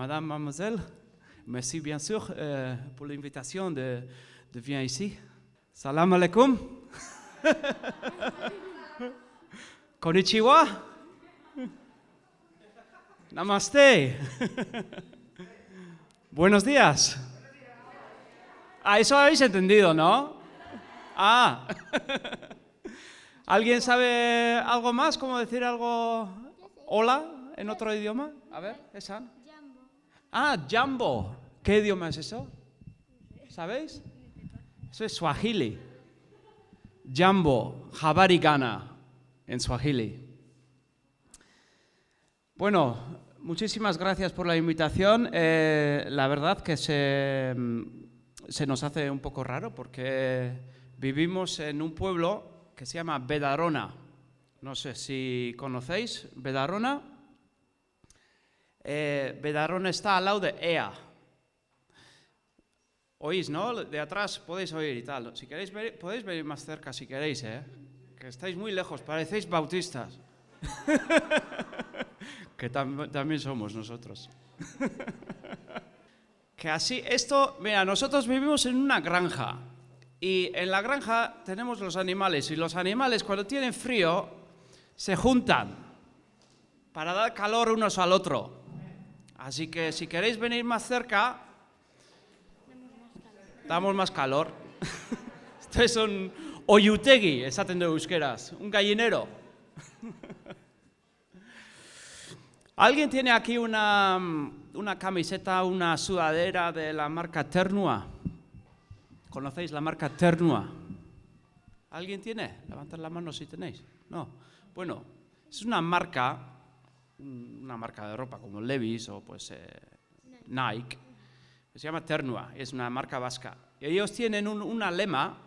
Madame, mademoiselle, merci bien sûr euh, pour l'invitation de, de venir ici. Salam alaikum. Konnichiwa. Namaste. Buenos días. Ah, eso habéis entendido, ¿no? Ah. ¿Alguien sabe algo más? ¿Cómo decir algo hola en otro idioma? A ver, esa. Ah, Jambo. ¿Qué idioma es eso? ¿Sabéis? Eso es Swahili. Jambo, Habari Gana, en Swahili. Bueno, muchísimas gracias por la invitación. Eh, la verdad que se, se nos hace un poco raro porque vivimos en un pueblo que se llama Bedarona. No sé si conocéis Bedarona. Eh, Bedarona está al lado de Ea. Oís, ¿no? De atrás podéis oír y tal. Si queréis ver, podéis venir más cerca si queréis, ¿eh? Que estáis muy lejos, parecéis bautistas. que tam también somos nosotros. que así, esto, mira, nosotros vivimos en una granja. Y en la granja tenemos los animales. Y los animales cuando tienen frío se juntan para dar calor unos al otro. Así que si queréis venir más cerca, damos más calor. Esto es un oyutegi, esaten de euskeraz, un gallinero. ¿Alguien tiene aquí una, una camiseta, una sudadera de la marca Ternua? ¿Conocéis la marca Ternua? ¿Alguien tiene? Levantad la mano si tenéis. No. Bueno, es una marca, una marca de ropa como Levi's o pues eh, Nike, se llama Ternua, es una marca vasca. Y ellos tienen un, una lema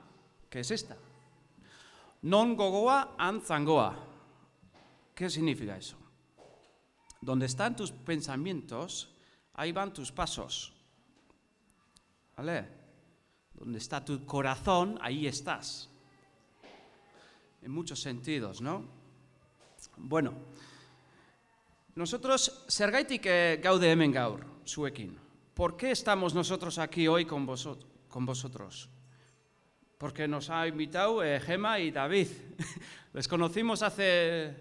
que es esta. Non gogoa anzangoa. ¿Qué significa eso? Donde están tus pensamientos, ahí van tus pasos. ¿Vale? Donde está tu corazón, ahí estás. En muchos sentidos, ¿no? Bueno, nosotros, zergaitik gaude hemen gaur. ¿Por qué estamos nosotros aquí hoy con, vosotros? Con vosotros? Porque nos ha invitado eh, Gema y David. Les conocimos hace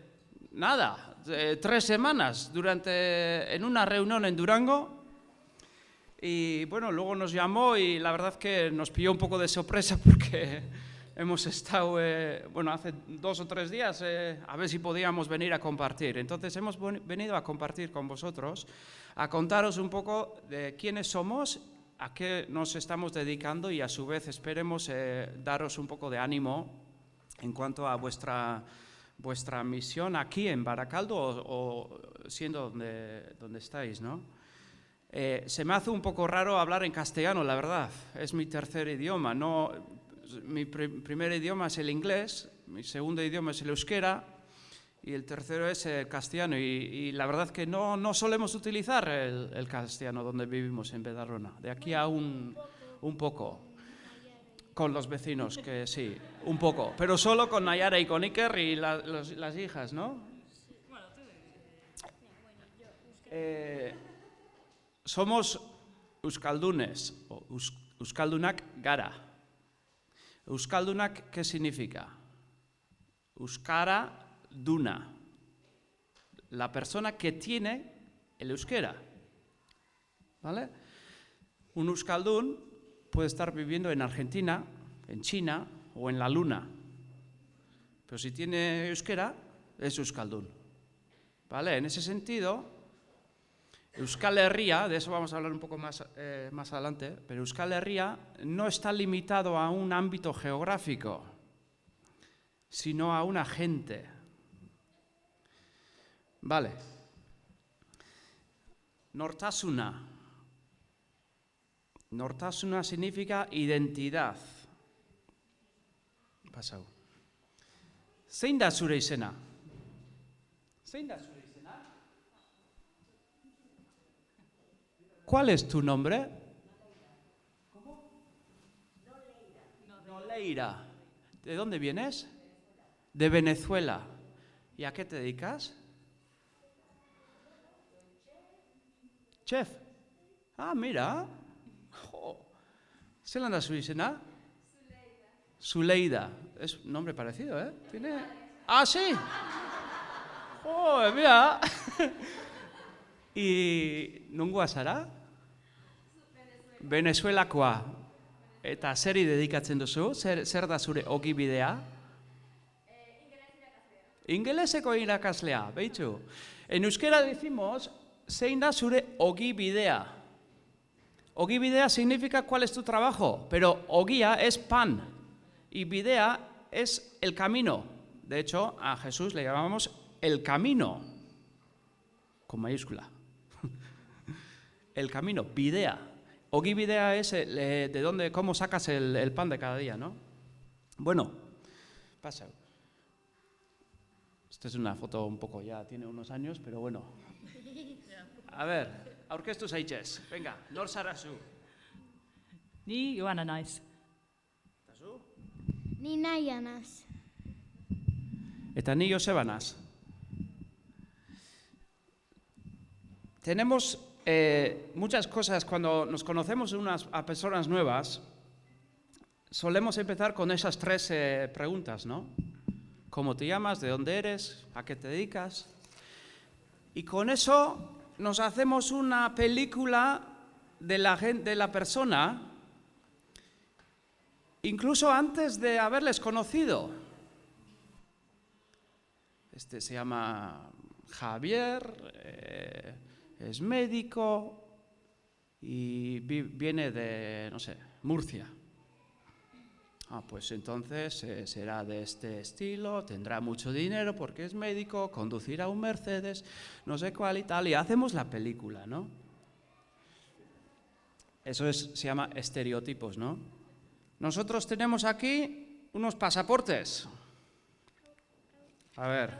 nada, eh, tres semanas, durante, en una reunión en Durango. Y bueno, luego nos llamó y la verdad que nos pilló un poco de sorpresa porque hemos estado, eh, bueno, hace dos o tres días eh, a ver si podíamos venir a compartir. Entonces hemos venido a compartir con vosotros, a contaros un poco de quiénes somos, a qué nos estamos dedicando y a su vez esperemos eh, daros un poco de ánimo en cuanto a vuestra, vuestra misión aquí en Baracaldo o, o siendo donde, donde estáis, ¿no? Eh, se me hace un poco raro hablar en castellano, la verdad. Es mi tercer idioma. No, mi pr primer idioma es el inglés, mi segundo idioma es el euskera y el tercero es el castellano. Y, y la verdad que no, no solemos utilizar el, el, castellano donde vivimos en Bedarrona. De aquí a un, un poco. Con los vecinos, que sí, un poco. Pero solo con Nayara y con Iker y la, los, las hijas, ¿no? Eh, somos euskaldunes, o euskaldunak gara. Euskaldunak, ¿qué significa? Euskara duna. La persona que tiene el euskera. ¿Vale? Un euskaldun puede estar viviendo en Argentina, en China o en la Luna. Pero si tiene euskera, es euskaldun. ¿Vale? En ese sentido, Euskal Herria, de eso vamos a hablar un poco más, eh, más adelante, pero Euskal Herria no está limitado a un ámbito geográfico, sino a una gente. Vale. Nortasuna. Nortasuna significa identidad. Pasau. Zein da zure izena? Zein da zure ¿Cuál es tu nombre? ¿Cómo? Noleira. ¿De dónde vienes? De Venezuela. ¿Y a qué te dedicas? Chef. Ah, mira. Jo. Zelan da zu izena? Zuleida. Es un nombre parecido, ¿eh? ¿Tiene? Ah, sí. Oh, mira. y nungoa zara? Venezuelakoa. Eta zeri dedikatzen duzu? Zer, zer da zure ogibidea? Ingeleseko irakaslea, behitzu. En euskera decimos, zein da zure ogibidea. Ogibidea significa cuál es tu trabajo, pero ogia es pan y bidea es el camino. De hecho, a Jesús le llamamos el camino, con mayúscula. el camino, bidea. Ogibidea es el, eh, de dónde, cómo sacas el, el pan de cada día, ¿no? Bueno, pasa. Esta es una foto un poco ya, tiene unos años, pero bueno. A ver, aurkeztu zaitez. Venga, nor zara zu? Ni Joana naiz. Eta zu? Ni naia naz. Eta ni Joseba. Tenemos eh, muchas cosas cuando nos conocemos unas, a personas nuevas. Solemos empezar con esas tres eh, preguntas, ¿no? ¿Cómo te llamas? ¿De dónde eres? ¿A qué te dedicas? Y con eso nos hacemos una película de la, gen- de la persona, incluso antes de haberles conocido. Este se llama Javier, eh, es médico y vi- viene de, no sé, Murcia. Ah, pues entonces eh, será de este estilo, tendrá mucho dinero porque es médico, conducirá un Mercedes, no sé cuál y tal, y hacemos la película, ¿no? Eso es, se llama estereotipos, ¿no? Nosotros tenemos aquí unos pasaportes. A ver,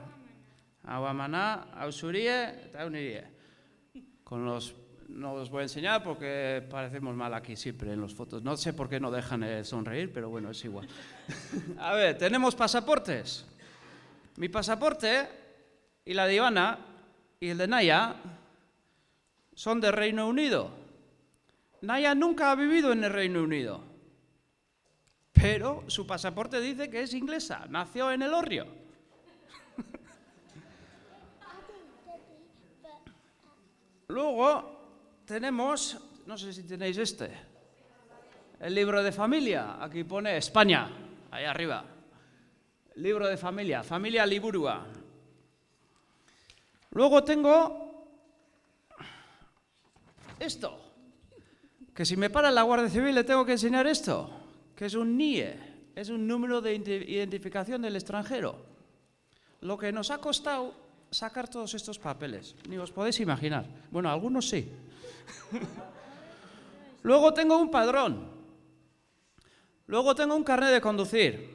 Aguamaná, Ausurie, Taunirie. Con los no os voy a enseñar porque parecemos mal aquí siempre en las fotos. No sé por qué no dejan sonreír, pero bueno, es igual. a ver, tenemos pasaportes. Mi pasaporte y la de Ivana y el de Naya son de Reino Unido. Naya nunca ha vivido en el Reino Unido, pero su pasaporte dice que es inglesa, nació en el Orrio. Luego tenemos, no sé si tenéis este, el libro de familia. Aquí pone España, ahí arriba. Libro de familia, familia Liburua. Luego tengo esto, que si me para la Guardia Civil le tengo que enseñar esto, que es un NIE, es un número de ide- identificación del extranjero. Lo que nos ha costado sacar todos estos papeles, ni os podéis imaginar. Bueno, algunos sí. Luego tengo un padrón. Luego tengo un carnet de conducir,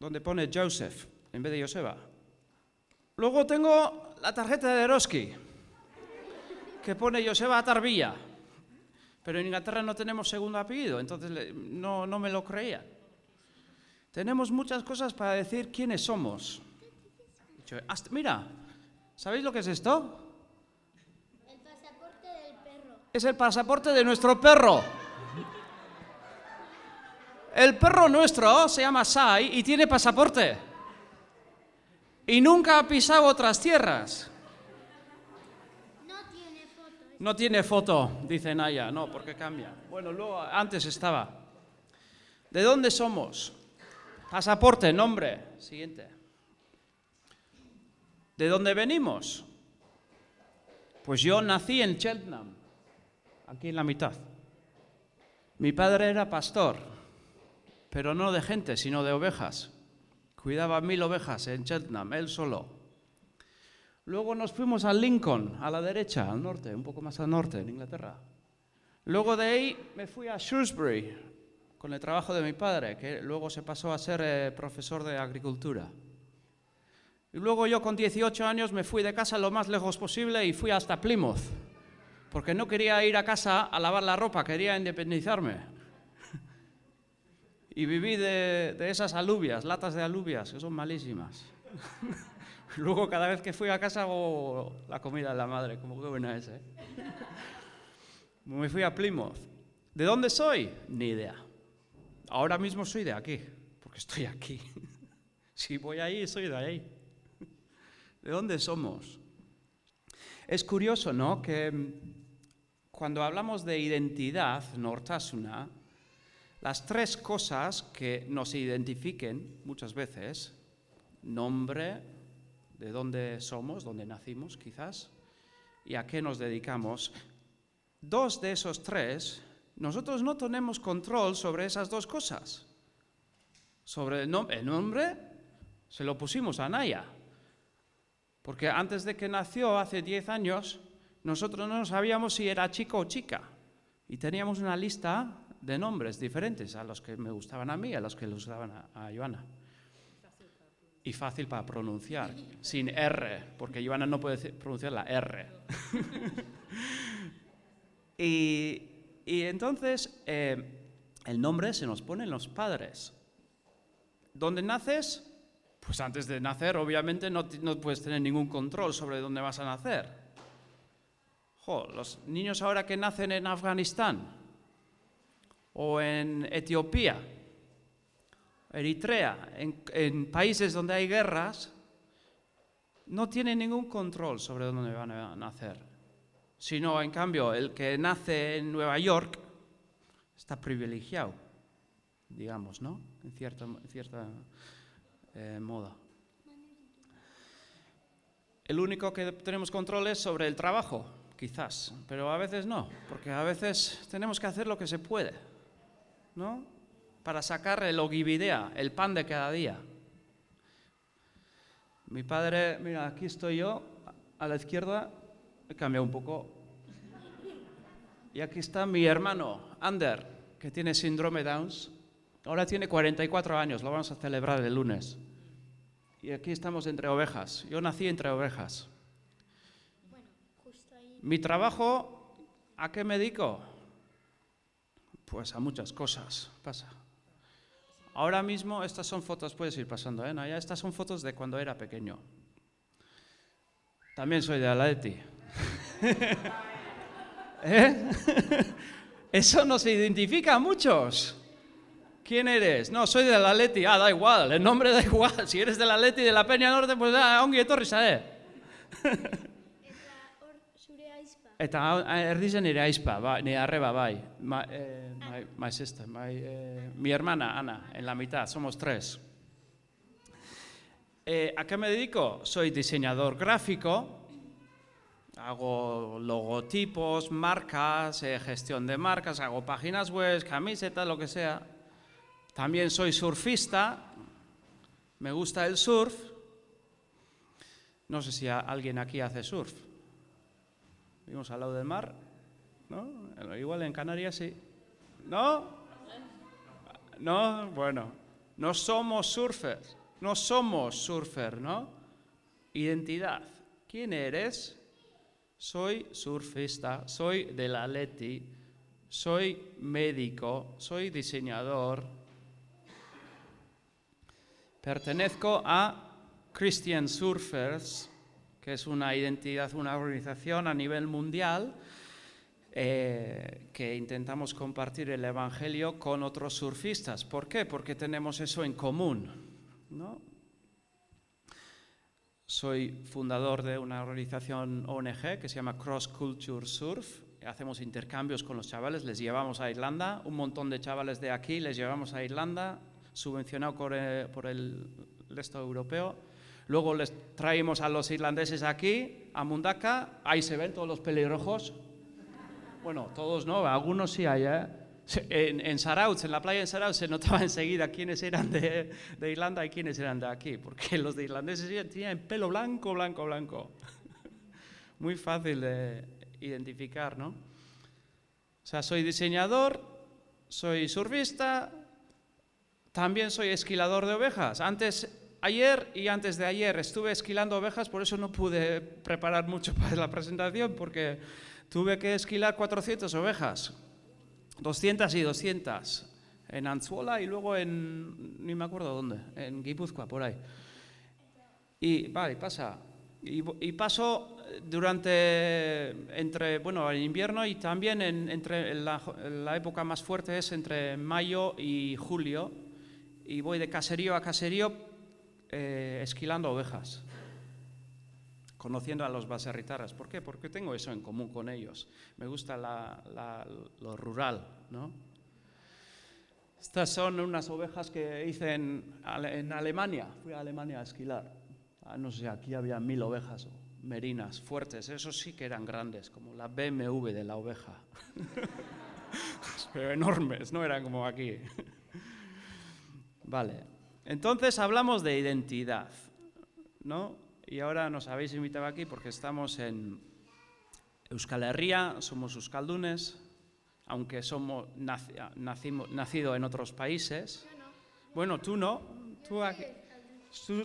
donde pone Joseph en vez de Joseba. Luego tengo la tarjeta de Eroski, que pone Joseba Tarbilla. Pero en Inglaterra no tenemos segundo apellido, entonces no, no me lo creía. Tenemos muchas cosas para decir quiénes somos. Hasta- mira, ¿sabéis lo que es esto? El pasaporte del perro. Es el pasaporte de nuestro perro. El perro nuestro se llama Sai y tiene pasaporte. Y nunca ha pisado otras tierras. No tiene foto. No tiene foto, dice Naya. No, porque cambia. Bueno, luego antes estaba. ¿De dónde somos? Pasaporte, nombre. Siguiente. ¿De dónde venimos? Pues yo nací en Cheltenham, aquí en la mitad. Mi padre era pastor, pero no de gente, sino de ovejas. Cuidaba mil ovejas en Cheltenham, él solo. Luego nos fuimos a Lincoln, a la derecha, al norte, un poco más al norte, en Inglaterra. Luego de ahí me fui a Shrewsbury con el trabajo de mi padre, que luego se pasó a ser eh, profesor de agricultura. Y luego yo con 18 años me fui de casa lo más lejos posible y fui hasta Plymouth, porque no quería ir a casa a lavar la ropa, quería independizarme. Y viví de, de esas alubias, latas de alubias, que son malísimas. Luego cada vez que fui a casa hago la comida de la madre, como qué buena es, ¿eh? Me fui a Plymouth. ¿De dónde soy? Ni idea. Ahora mismo soy de aquí, porque estoy aquí. Si voy ahí, soy de ahí. ¿De dónde somos? Es curioso, ¿no? Que mm, cuando hablamos de identidad, nortasuna, las tres cosas que nos identifiquen muchas veces, nombre, de dónde somos, dónde nacimos quizás, y a qué nos dedicamos, dos de esos tres, nosotros no tenemos control sobre esas dos cosas. Sobre el, el nombre, se lo pusimos a Naya, porque antes de que nació, hace 10 años, nosotros no sabíamos si era chico o chica. Y teníamos una lista de nombres diferentes a los que me gustaban a mí, a los que le gustaban a, Joana. Y fácil para pronunciar, sin R, porque Joana no puede pronunciar la R. y, entonces eh, el nombre se nos pone en los padres. ¿Dónde naces? Pues antes de nacer, obviamente, no, no puedes tener ningún control sobre dónde vas a nacer. los niños ahora que nacen en Afganistán, o en Etiopía, Eritrea, en, países donde hay guerras, no tienen ningún control sobre dónde van a nacer. Sino, en cambio, el que nace en Nueva York está privilegiado, digamos, ¿no? En cierta, cierta eh, moda. El único que tenemos control es sobre el trabajo, quizás, pero a veces no, porque a veces tenemos que hacer lo que se puede. ¿no? Para sacar el ogividea, el pan de cada día. Mi padre, mira, aquí estoy yo, a la izquierda, he cambiado un poco. Y aquí está mi hermano, Ander, que tiene síndrome Downs. Ahora tiene 44 años, lo vamos a celebrar el lunes. Y aquí estamos entre ovejas. Yo nací entre ovejas. Mi trabajo, ¿a qué me dedico? Pues a muchas cosas pasa. Ahora mismo estas son fotos, puedes ir pasando, ¿eh? ya estas son fotos de cuando era pequeño. También soy de Atleti. ¿Eh? Eso nos identifica a muchos. ¿Quién eres? No, soy de Atleti. Ah, da igual, el nombre da igual. Si eres de Atleti de la Peña Norte, pues da, ongi etorri eh. Eta erdizen nire aizpa, ba, arreba bai, eh, my, sister, eh, mi hermana Ana, en la mitad, somos tres. Eh, ¿A qué me dedico? Soy diseñador gráfico, hago logotipos, marcas, eh, gestión de marcas, hago páginas web, camisetas, lo que sea. También soy surfista, me gusta el surf. No sé si alguien aquí hace surf. Vimos al lado del mar, ¿no? Igual en Canarias sí. ¿No? No, bueno, no somos surfers, no somos surfer, ¿no? Identidad. ¿Quién eres? Soy surfista, soy del Atleti, soy médico, soy diseñador. Pertenezco a Christian Surfers, que es una identidad, una organización a nivel mundial eh, que intentamos compartir el Evangelio con otros surfistas. ¿Por qué? Porque tenemos eso en común. Soy fundador de una organización ONG que se llama Cross Culture Surf. Hacemos intercambios con los chavales, les llevamos a Irlanda, un montón de chavales de aquí les llevamos a Irlanda, subvencionado por el, por resto europeo Luego les traemos a los irlandeses aquí, a Mundaka, ahí se ven todos los pelirrojos. Bueno, todos no, algunos sí hay. ¿eh? En, en Sarauz, en la playa de Sarauz, se notaba enseguida quiénes eran de, de, Irlanda y quiénes eran de aquí, porque los de irlandeses tenían pelo blanco, blanco, blanco. Muy fácil de identificar, ¿no? O sea, soy diseñador, soy surfista, también soy esquilador de ovejas. Antes Ayer y antes de ayer estuve esquilando ovejas, por eso no pude preparar mucho para la presentación, porque tuve que esquilar 400 ovejas, 200 y 200, en Anzuola y luego en, ni me acuerdo dónde, en Guipúzcoa, por ahí. Y, vale, pasa. Y, paso durante, entre, bueno, el invierno y también en- entre la, la época más fuerte es entre mayo y julio. Y voy de caserío a caserío eh, esquilando ovejas, conociendo a los baserritarras. ¿Por qué? Porque tengo eso en común con ellos. Me gusta la- la- lo rural, ¿no? Estas son unas ovejas que hice en, en Alemania. Fui a Alemania a esquilar. Ah, no sé, aquí había mil ovejas merinas fuertes. Esos sí que eran grandes, como la BMW de la oveja. Pero enormes, no eran como aquí. Vale. Entonces hablamos de identidad, ¿no? Y ahora nos habéis invitado aquí porque estamos en Euskal Herria, somos euskaldunes, aunque somos naci- nacimos, nacido en otros países. Bueno, tú no, tú, aquí-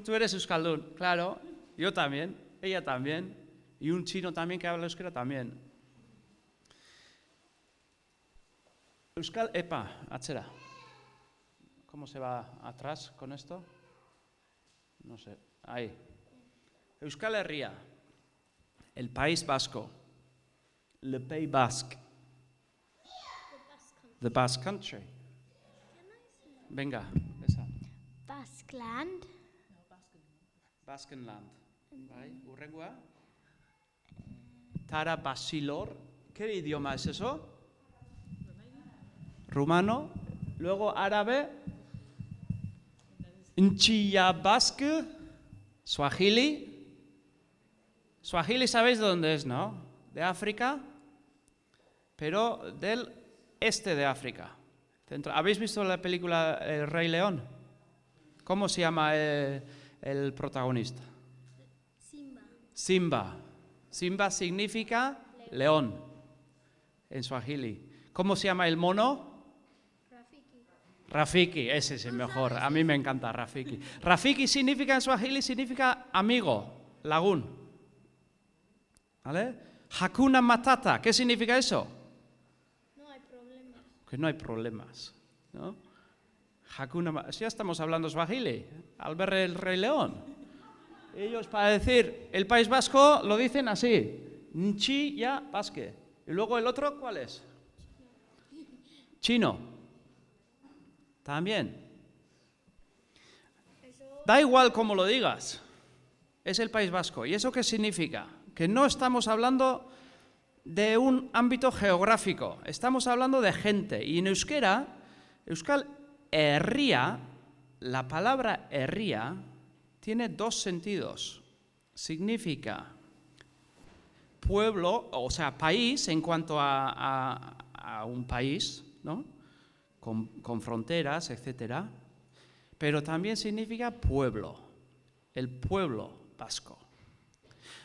tú, eres euskaldun, claro, yo también, ella también, y un chino también que habla euskera también. Euskal, epa, atzera. ¿Cómo se va atrás con esto? No sé, ahí. Euskal Herria, el País Vasco, le Pays Basque, the Basque Country. Venga, esa. Basqueland. Baskenland. Bai, urrengoa. Tara Basilor. ¿Qué idioma es eso? Rumano. Luego árabe. Nchilla Basque. Swahili. Swahili sabéis de dónde es, ¿no? De África. Pero del este de África. ¿Habéis visto la película El Rey León? ¿Cómo se llama el, el protagonista? Simba. Simba. Simba significa león en Swahili. ¿Cómo se llama el mono? Rafiki. Ese es el mejor. A mí me encanta Rafiki. Rafiki significa en Swahili significa amigo, lagún. ¿Vale? Hakuna Matata, ¿qué significa eso? No hay problema. Que no hay problemas, ¿no? Hakuna Ya estamos hablando Swahili, al ver el Rey León. Ellos para decir el País Vasco lo dicen así, Nchi ya Basque. Y luego el otro, ¿cuál es? Chino. También. Da igual cómo lo digas. Es el País Vasco. ¿Y eso qué significa? Que no estamos hablando de un ámbito geográfico, estamos hablando de gente. Y en euskera, Euskal Herria, la palabra herria tiene dos sentidos. Significa pueblo, o sea, país en cuanto a un país, ¿no? Con, fronteras, etcétera. Pero también significa pueblo, el pueblo vasco.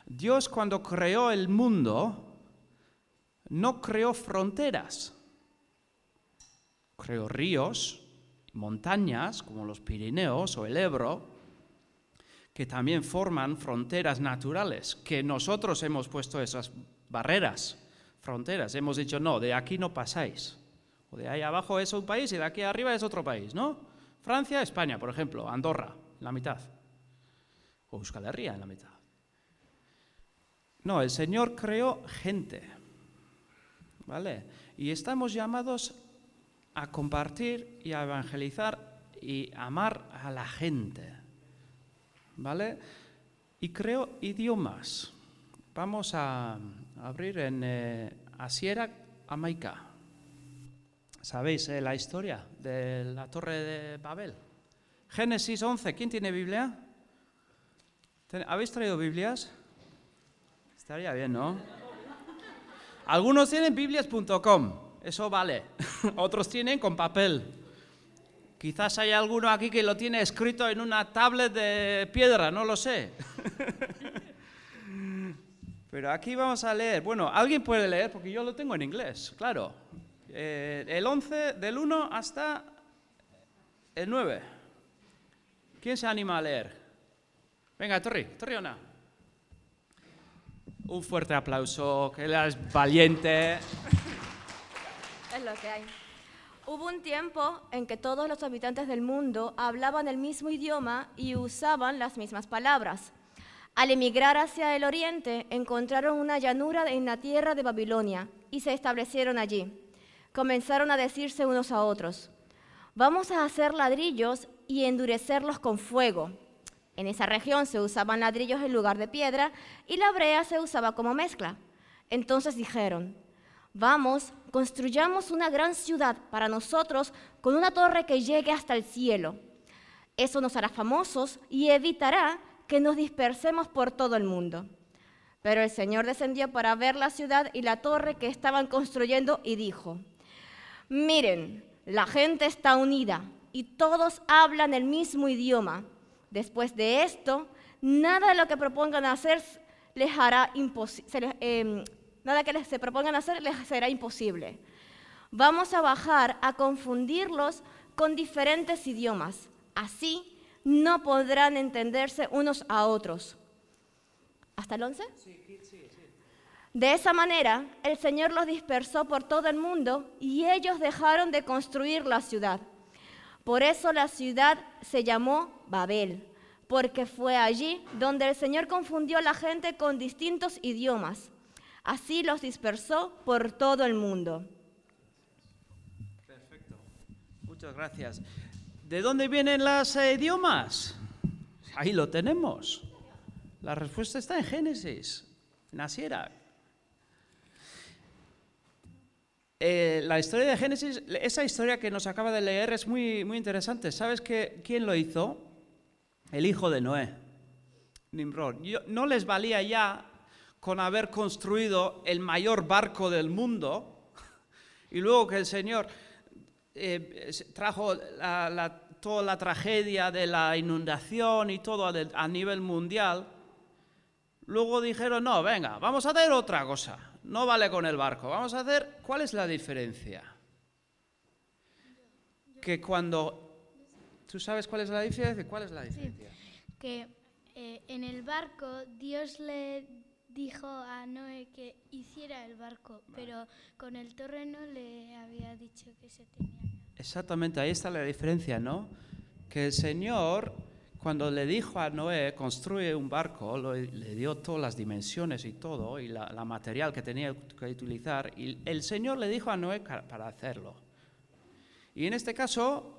Dios cuando creó el mundo no creó fronteras, creó ríos, montañas como los Pirineos o el Ebro, que también forman fronteras naturales, que nosotros hemos puesto esas barreras, fronteras. Hemos dicho, no, de aquí no pasáis. De ahí abajo es un país y de aquí arriba es otro país, ¿no? Francia, España, por ejemplo, Andorra, en la mitad. O Euskal Herria, en la mitad. No, el Señor creó gente, ¿vale? Y estamos llamados a compartir y a evangelizar y amar a la gente, ¿vale? Y creo idiomas. Vamos a abrir en eh, Asiera Amaica. ¿Sabéis eh, la historia de la torre de Babel? Génesis 11. ¿Quién tiene Biblia? ¿Ten- ¿Habéis traído Biblias? Estaría bien, ¿no? Algunos tienen biblias.com, eso vale. Otros tienen con papel. Quizás hay alguno aquí que lo tiene escrito en una tablet de piedra, no lo sé. Pero aquí vamos a leer. Bueno, alguien puede leer porque yo lo tengo en inglés, claro. Eh, el 11 del 1 hasta el 9. ¿Quién se anima a leer? Venga, Torri, Torriona. Un fuerte aplauso, que él es valiente. Es lo que hay. Hubo un tiempo en que todos los habitantes del mundo hablaban el mismo idioma y usaban las mismas palabras. Al emigrar hacia el oriente, encontraron una llanura en la tierra de Babilonia y se establecieron allí. Comenzaron a decirse unos a otros, vamos a hacer ladrillos y endurecerlos con fuego. En esa región se usaban ladrillos en lugar de piedra y la brea se usaba como mezcla. Entonces dijeron, vamos, construyamos una gran ciudad para nosotros con una torre que llegue hasta el cielo. Eso nos hará famosos y evitará que nos dispersemos por todo el mundo. Pero el Señor descendió para ver la ciudad y la torre que estaban construyendo y dijo, miren, la gente está unida y todos hablan el mismo idioma. Después de esto, nada de lo que propongan hacer les hará imposible. Em, nada que les se propongan hacer les será imposible. Vamos a bajar a confundirlos con diferentes idiomas. Así no podrán entenderse unos a otros. ¿Hasta el 11? De esa manera, el Señor los dispersó por todo el mundo y ellos dejaron de construir la ciudad. Por eso la ciudad se llamó Babel, porque fue allí donde el Señor confundió a la gente con distintos idiomas. Así los dispersó por todo el mundo. Perfecto. Muchas gracias. ¿De dónde vienen los eh, idiomas? Ahí lo tenemos. La respuesta está en Génesis, naciera. Eh, la historia de Génesis, esa historia que nos acaba de leer es muy, muy interesante. ¿Sabes que, quién lo hizo? El hijo de Noé, Nimrod. no les valía ya con haber construido el mayor barco del mundo y luego que el Señor eh, trajo toda la tragedia de la inundación y todo a, nivel mundial, luego dijeron, no, venga, vamos a hacer otra cosa, no vale con el barco, vamos a hacer, ¿cuál es la diferencia? Que cuando... ¿Tú sabes cuál es la diferencia? ¿Cuál es la diferencia? que eh, en el barco Dios le dijo a Noé que hiciera el barco, pero con el terreno le había dicho que se tenía Exactamente, ahí está la diferencia, ¿no? Que el Señor, cuando le dijo a Noé, construye un barco, le dio todas las dimensiones y todo, y la, material que tenía que utilizar, y el Señor le dijo a Noé para hacerlo. Y en este caso,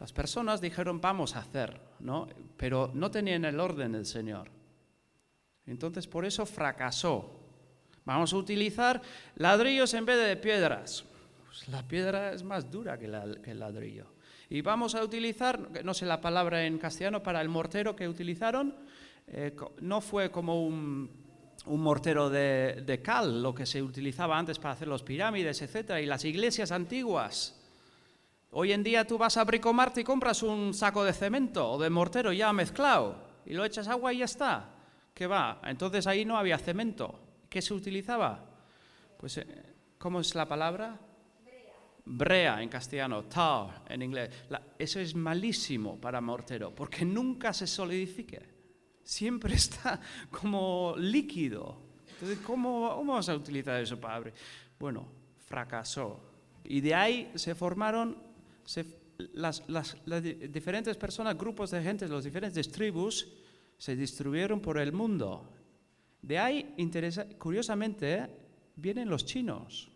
las personas dijeron, vamos a hacer, ¿no? Pero no tenían el orden del Señor. Entonces, por eso fracasó. Vamos a utilizar ladrillos en vez de piedras. Pues la piedra es más dura que, el ladrillo. Y vamos a utilizar, no sé la palabra en castellano, para el mortero que utilizaron, eh, no fue como un, mortero de, cal, lo que se utilizaba antes para hacer los pirámides, etc. Y las iglesias antiguas. Hoy en día tú vas a Bricomarte y compras un saco de cemento o de mortero ya mezclado y lo echas agua y ya está. ¿Qué va? Entonces ahí no había cemento. ¿Qué se utilizaba? Pues, eh, ¿cómo es la palabra? Brea en castellano, tar en inglés. eso es malísimo para mortero porque nunca se solidifica. Siempre está como líquido. Entonces, ¿cómo vamos a utilizar eso para abrir? Bueno, fracasó. Y de ahí se formaron las, diferentes personas, grupos de gente, las diferentes tribus, se distribuyeron por el mundo. De ahí, curiosamente, vienen los chinos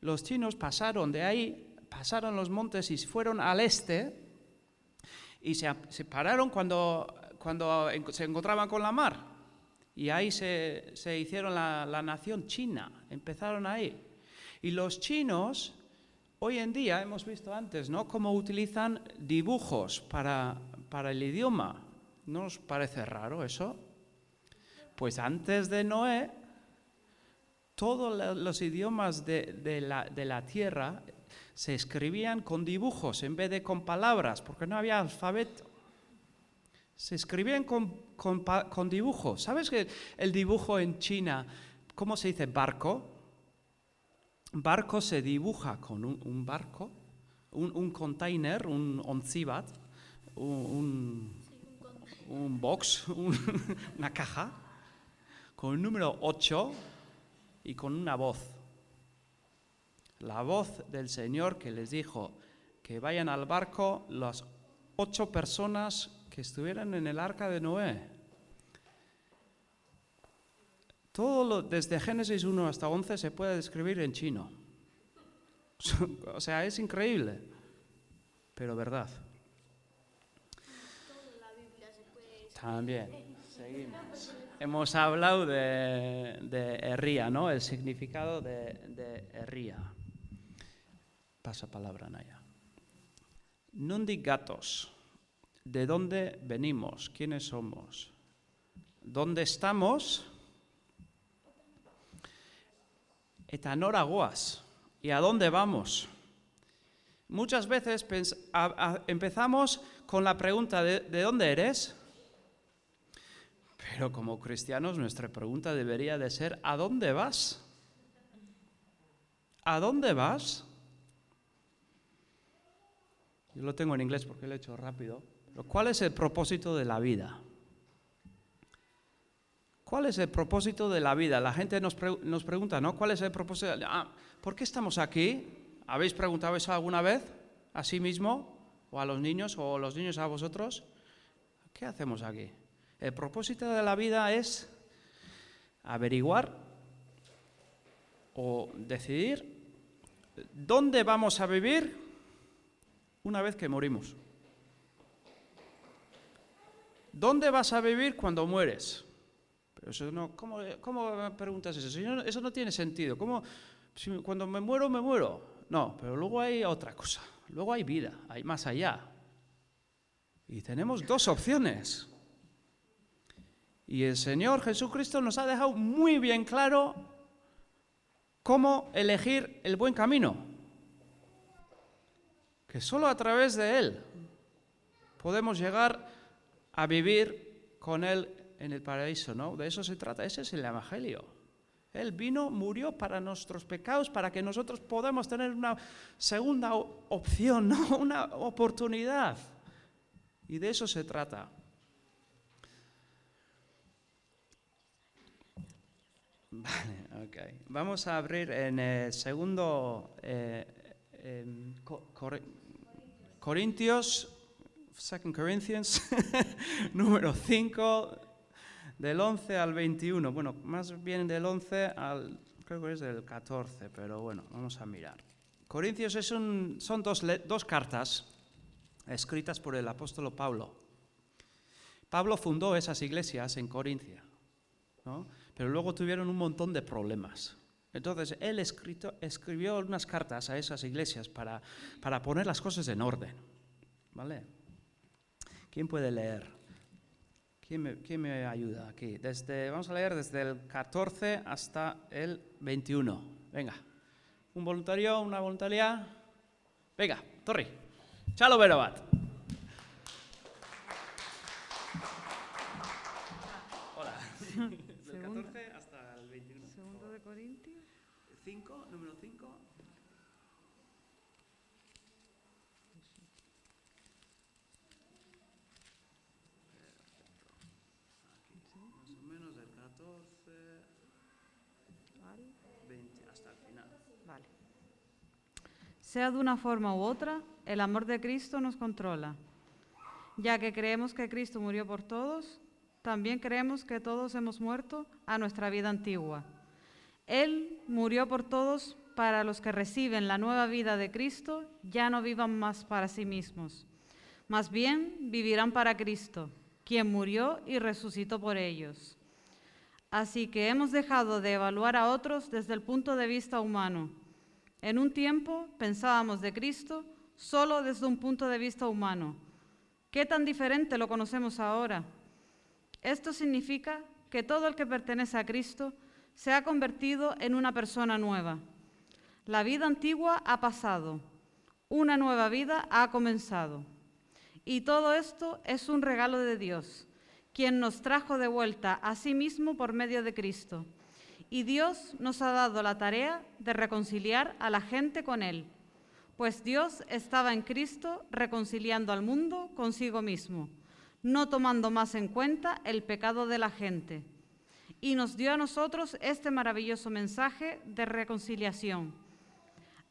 los chinos pasaron de ahí, pasaron los montes y fueron al este y se, pararon cuando, cuando se encontraban con la mar. Y ahí se, hicieron la, nación china, empezaron ahí. Y los chinos, hoy en día, hemos visto antes, ¿no? Cómo utilizan dibujos para, para el idioma. ¿No os parece raro eso? Pues antes de Noé, todos los idiomas de, la, tierra se escribían con dibujos en vez de con palabras, porque no había alfabeto. Se escribían con, dibujos. ¿Sabes que el dibujo en China, cómo se dice barco? Barco se dibuja con un, barco, un, container, un oncibat, un, un box, una caja, con el número 8 y con una voz. La voz del Señor que les dijo que vayan al barco las ocho personas que estuvieran en el arca de Noé. Todo lo, desde Génesis 1 hasta 11 se puede describir en chino. O sea, es increíble, pero verdad. También, seguimos. Hemos hablado de, de herría, ¿no? El significado de, de herría. Pasa palabra, Naya. Nundi gatos. ¿De dónde venimos? ¿Quiénes somos? ¿Dónde estamos? Eta nora goaz. ¿Y a dónde vamos? Muchas veces empezamos con la pregunta ¿de dónde eres? Pero como cristianos nuestra pregunta debería de ser ¿a dónde vas? ¿A dónde vas? Yo lo tengo en inglés porque lo he hecho rápido. Pero ¿Cuál es el propósito de la vida? ¿Cuál es el propósito de la vida? La gente nos, nos pregunta, ¿no? ¿Cuál es el propósito? de la- Ah, ¿Por qué estamos aquí? ¿Habéis preguntado eso alguna vez? ¿A sí mismo? ¿O a los niños? ¿O los niños a vosotros? ¿Qué hacemos aquí? El propósito de la vida es averiguar o decidir dónde vamos a vivir una vez que morimos. ¿Dónde vas a vivir cuando mueres? Pero eso no, ¿cómo, cómo me preguntas eso? Eso no tiene sentido. ¿Cómo, cuando me muero, me muero? No, pero luego hay otra cosa. Luego hay vida, hay más allá. Y tenemos dos opciones. Y el Señor Jesucristo nos ha dejado muy bien claro cómo elegir el buen camino. Que solo a través de Él podemos llegar a vivir con Él en el paraíso, ¿no? De eso se trata, ese es el Evangelio. Él vino, murió para nuestros pecados, para que nosotros podamos tener una segunda opción, ¿no? una oportunidad. Y de eso se trata. Vale, ok. Vamos a abrir en el segundo eh, Co- Cor- Corintios, 2 Corinthians, número 5, del 11 al 21. Bueno, más bien del 11 al, creo que es del 14, pero bueno, vamos a mirar. Corintios es un- son dos, dos cartas escritas por el apóstol Pablo. Pablo fundó esas iglesias en Corintia, ¿no? Pero luego tuvieron un montón de problemas. Entonces, él escribió unas cartas a esas iglesias para, poner las cosas en orden. ¿Vale? ¿Quién puede leer? ¿Quién me, ayuda aquí? Desde, vamos a leer desde el 14 hasta el 21. Venga. ¿Un voluntario? ¿Una voluntaria? Venga, Torri. Chalo bero bat. Hola. Del Segundo. 14 hasta el 21. Segundo de Corintios. 5, número 5. Más o menos del 14 Vale. 20 hasta el final. Vale. Sea de una forma u otra, el amor de Cristo nos controla. Ya que creemos que Cristo murió por todos, también creemos que todos hemos muerto a nuestra vida antigua. Él murió por todos para los que reciben la nueva vida de Cristo, ya no vivan más para sí mismos. Más bien vivirán para Cristo, quien murió y resucitó por ellos. Así que hemos dejado de evaluar a otros desde el punto de vista humano. En un tiempo pensábamos de Cristo solo desde un punto de vista humano. ¿Qué tan diferente lo conocemos ahora? Esto significa que todo el que pertenece a Cristo se ha convertido en una persona nueva. La vida antigua ha pasado, una nueva vida ha comenzado. Y todo esto es un regalo de Dios, quien nos trajo de vuelta a sí mismo por medio de Cristo. Y Dios nos ha dado la tarea de reconciliar a la gente con Él, pues Dios estaba en Cristo reconciliando al mundo consigo mismo, no tomando más en cuenta el pecado de la gente. Y nos dio a nosotros este maravilloso mensaje de reconciliación.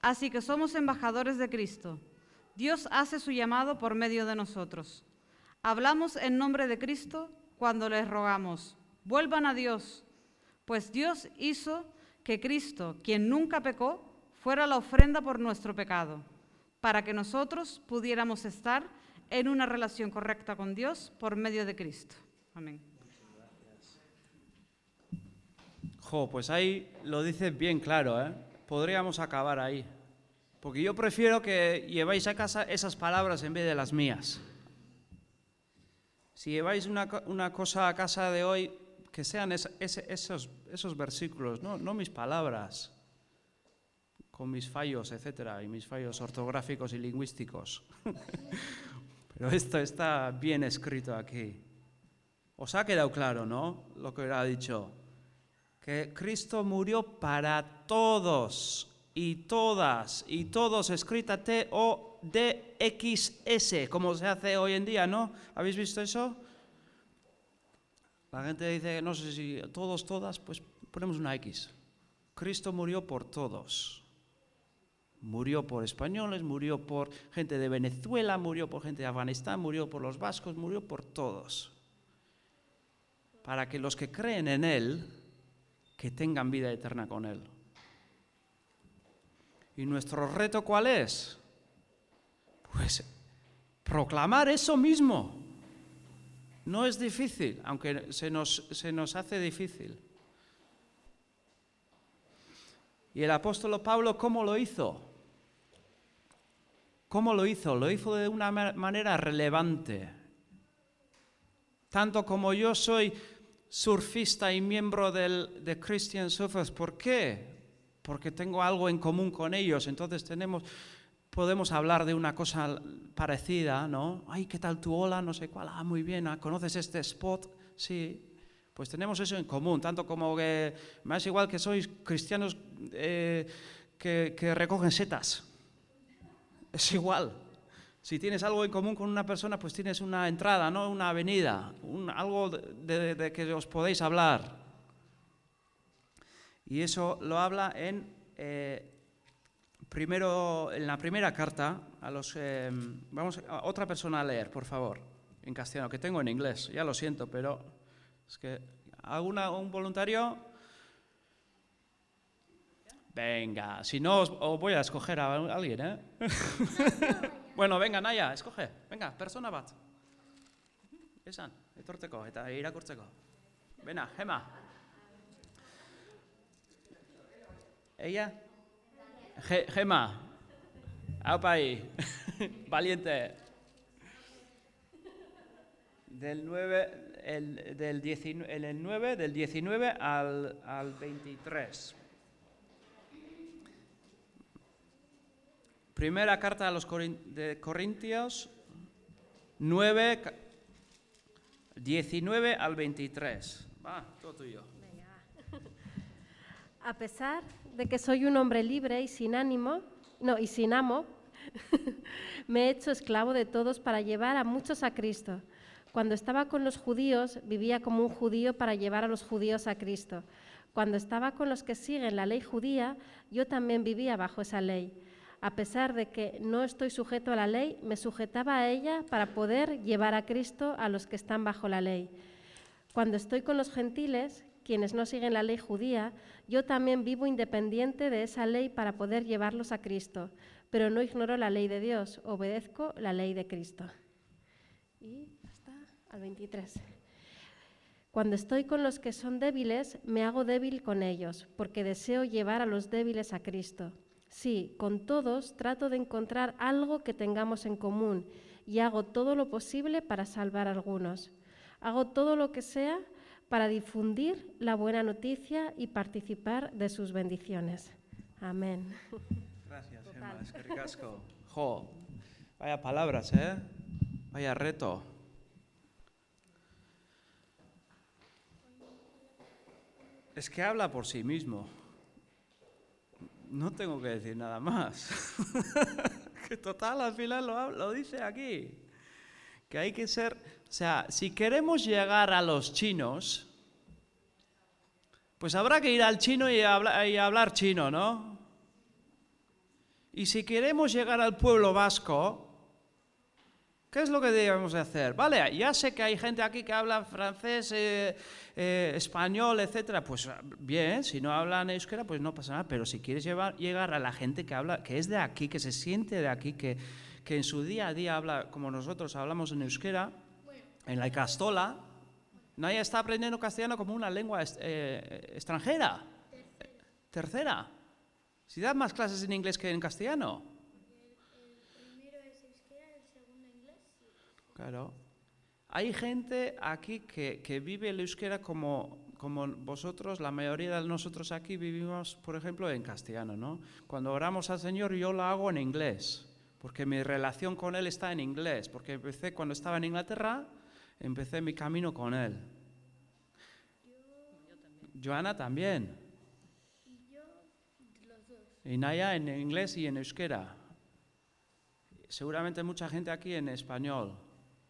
Así que somos embajadores de Cristo. Dios hace su llamado por medio de nosotros. Hablamos en nombre de Cristo cuando les rogamos, vuelvan a Dios, Pues Dios hizo que Cristo, quien nunca pecó, fuera la ofrenda por nuestro pecado, para que nosotros pudiéramos estar en una relación correcta con Dios por medio de Cristo. Amén. Jo, pues ahí lo dice bien claro, ¿eh? Podríamos acabar ahí. Porque yo prefiero que lleváis a casa esas palabras en vez de las mías. Si lleváis una, una cosa a casa de hoy, que sean esos, esos versículos, no, no mis palabras, con mis fallos, etcétera, y mis fallos ortográficos y lingüísticos. Pero esto está bien escrito aquí. Os ha quedado claro, ¿no? Lo que ha dicho. Que Cristo murió para todos y todas y todos, escrita T-O-D-X-S, como se hace hoy en día, ¿no? ¿Habéis visto eso? La gente dice, no sé si todos, todas, pues ponemos una X. Cristo murió por todos. Murió por españoles, murió por gente de Venezuela, murió por gente de Afganistán, murió por los vascos, murió por todos. Para que los que creen en Él, que tengan vida eterna con Él. ¿Y nuestro reto cuál es? Pues proclamar eso mismo. No es difícil, aunque se nos, se nos hace difícil. ¿Y el apóstol Pablo cómo lo hizo? ¿Cómo lo hizo? Lo hizo de una ma- manera relevante. Tanto como yo soy surfista y miembro del, de Christian Surfers, ¿por qué? Porque tengo algo en común con ellos, entonces tenemos, podemos hablar de una cosa parecida, ¿no? Ay, ¿qué tal tu ola? No sé cuál. Ah, muy bien. ah, ¿Conoces este spot? Sí. Pues tenemos eso en común, tanto como que me igual que sois cristianos eh, que, recogen setas. Es igual. Si tienes algo en común con una persona, pues tienes una entrada, ¿no? Una avenida, un- algo de que os podéis hablar. Y eso lo habla en eh, primero en la primera carta a los eh, vamos a otra persona a leer, por favor, en castellano, que tengo en inglés. Ya lo siento, pero es que alguna un voluntario Venga, si no os, voy a escoger a alguien, ¿eh? bueno, venga, Naya, escoge. Venga, persona bat. Esan, etortzeko eta irakurtzeko. Bena, Gema. Ella? Ge- Gema. Ahí. Valiente. Del 9, el, del 19, el- el 9, del 19 al, al 23. Primera carta a los de Corintios 9, ca- 19 al 23. Va, todo tuyo. A pesar de que soy un hombre libre y sin ánimo, no, y sin amo, me he hecho esclavo de todos para llevar a muchos a Cristo. Cuando estaba con los judíos, vivía como un judío para llevar a los judíos a Cristo. Cuando estaba con los que siguen la ley judía, yo también vivía bajo esa ley. A pesar de que no estoy sujeto a la ley, me sujetaba a ella para poder llevar a Cristo a los que están bajo la ley. Cuando estoy con los gentiles, quienes no siguen la ley judía, yo también vivo independiente de esa ley para poder llevarlos a Cristo, pero no ignoro la ley de Dios, obedezco la ley de Cristo. Y hasta al 23. Cuando estoy con los que son débiles, me hago débil con ellos, porque deseo llevar a los débiles a Cristo. Sí, con todos trato de encontrar algo que tengamos en común y hago todo lo posible para salvar a algunos. Hago todo lo que sea para difundir la buena noticia y participar de sus bendiciones. Amén. Gracias, Gemma. Es que ricasco. Jo, vaya palabras, ¿eh? Vaya reto. Es que habla por sí mismo. No tengo que decir nada más. que total, al final lo, lo dice aquí. Que hay que ser, sea, si queremos llegar a los chinos, pues habrá que ir al chino y, habla- y hablar chino, ¿no? Y si queremos llegar al pueblo vasco, ¿Qué es lo que debemos de hacer? Vale, ya sé que hay gente aquí que habla francés, eh, eh, español, etcétera. Pues bien, si no hablan euskera, pues no pasa nada. Pero si quieres llegar a la gente que habla, que es de aquí, que se siente de aquí, que, que en su día a día habla como nosotros hablamos en euskera, en la castola, nadie está aprendiendo castellano como una lengua eh, extranjera. Tercera. Si das más clases en inglés que en castellano. Claro. Hay gente aquí que, que vive el euskera como, como vosotros, la mayoría de nosotros aquí vivimos, por ejemplo, en castellano, ¿no? Cuando oramos al Señor yo lo hago en inglés, porque mi relación con Él está en inglés, porque empecé cuando estaba en Inglaterra, empecé mi camino con Él. Joana también. Y Naya en inglés y en euskera. Seguramente mucha gente aquí en español.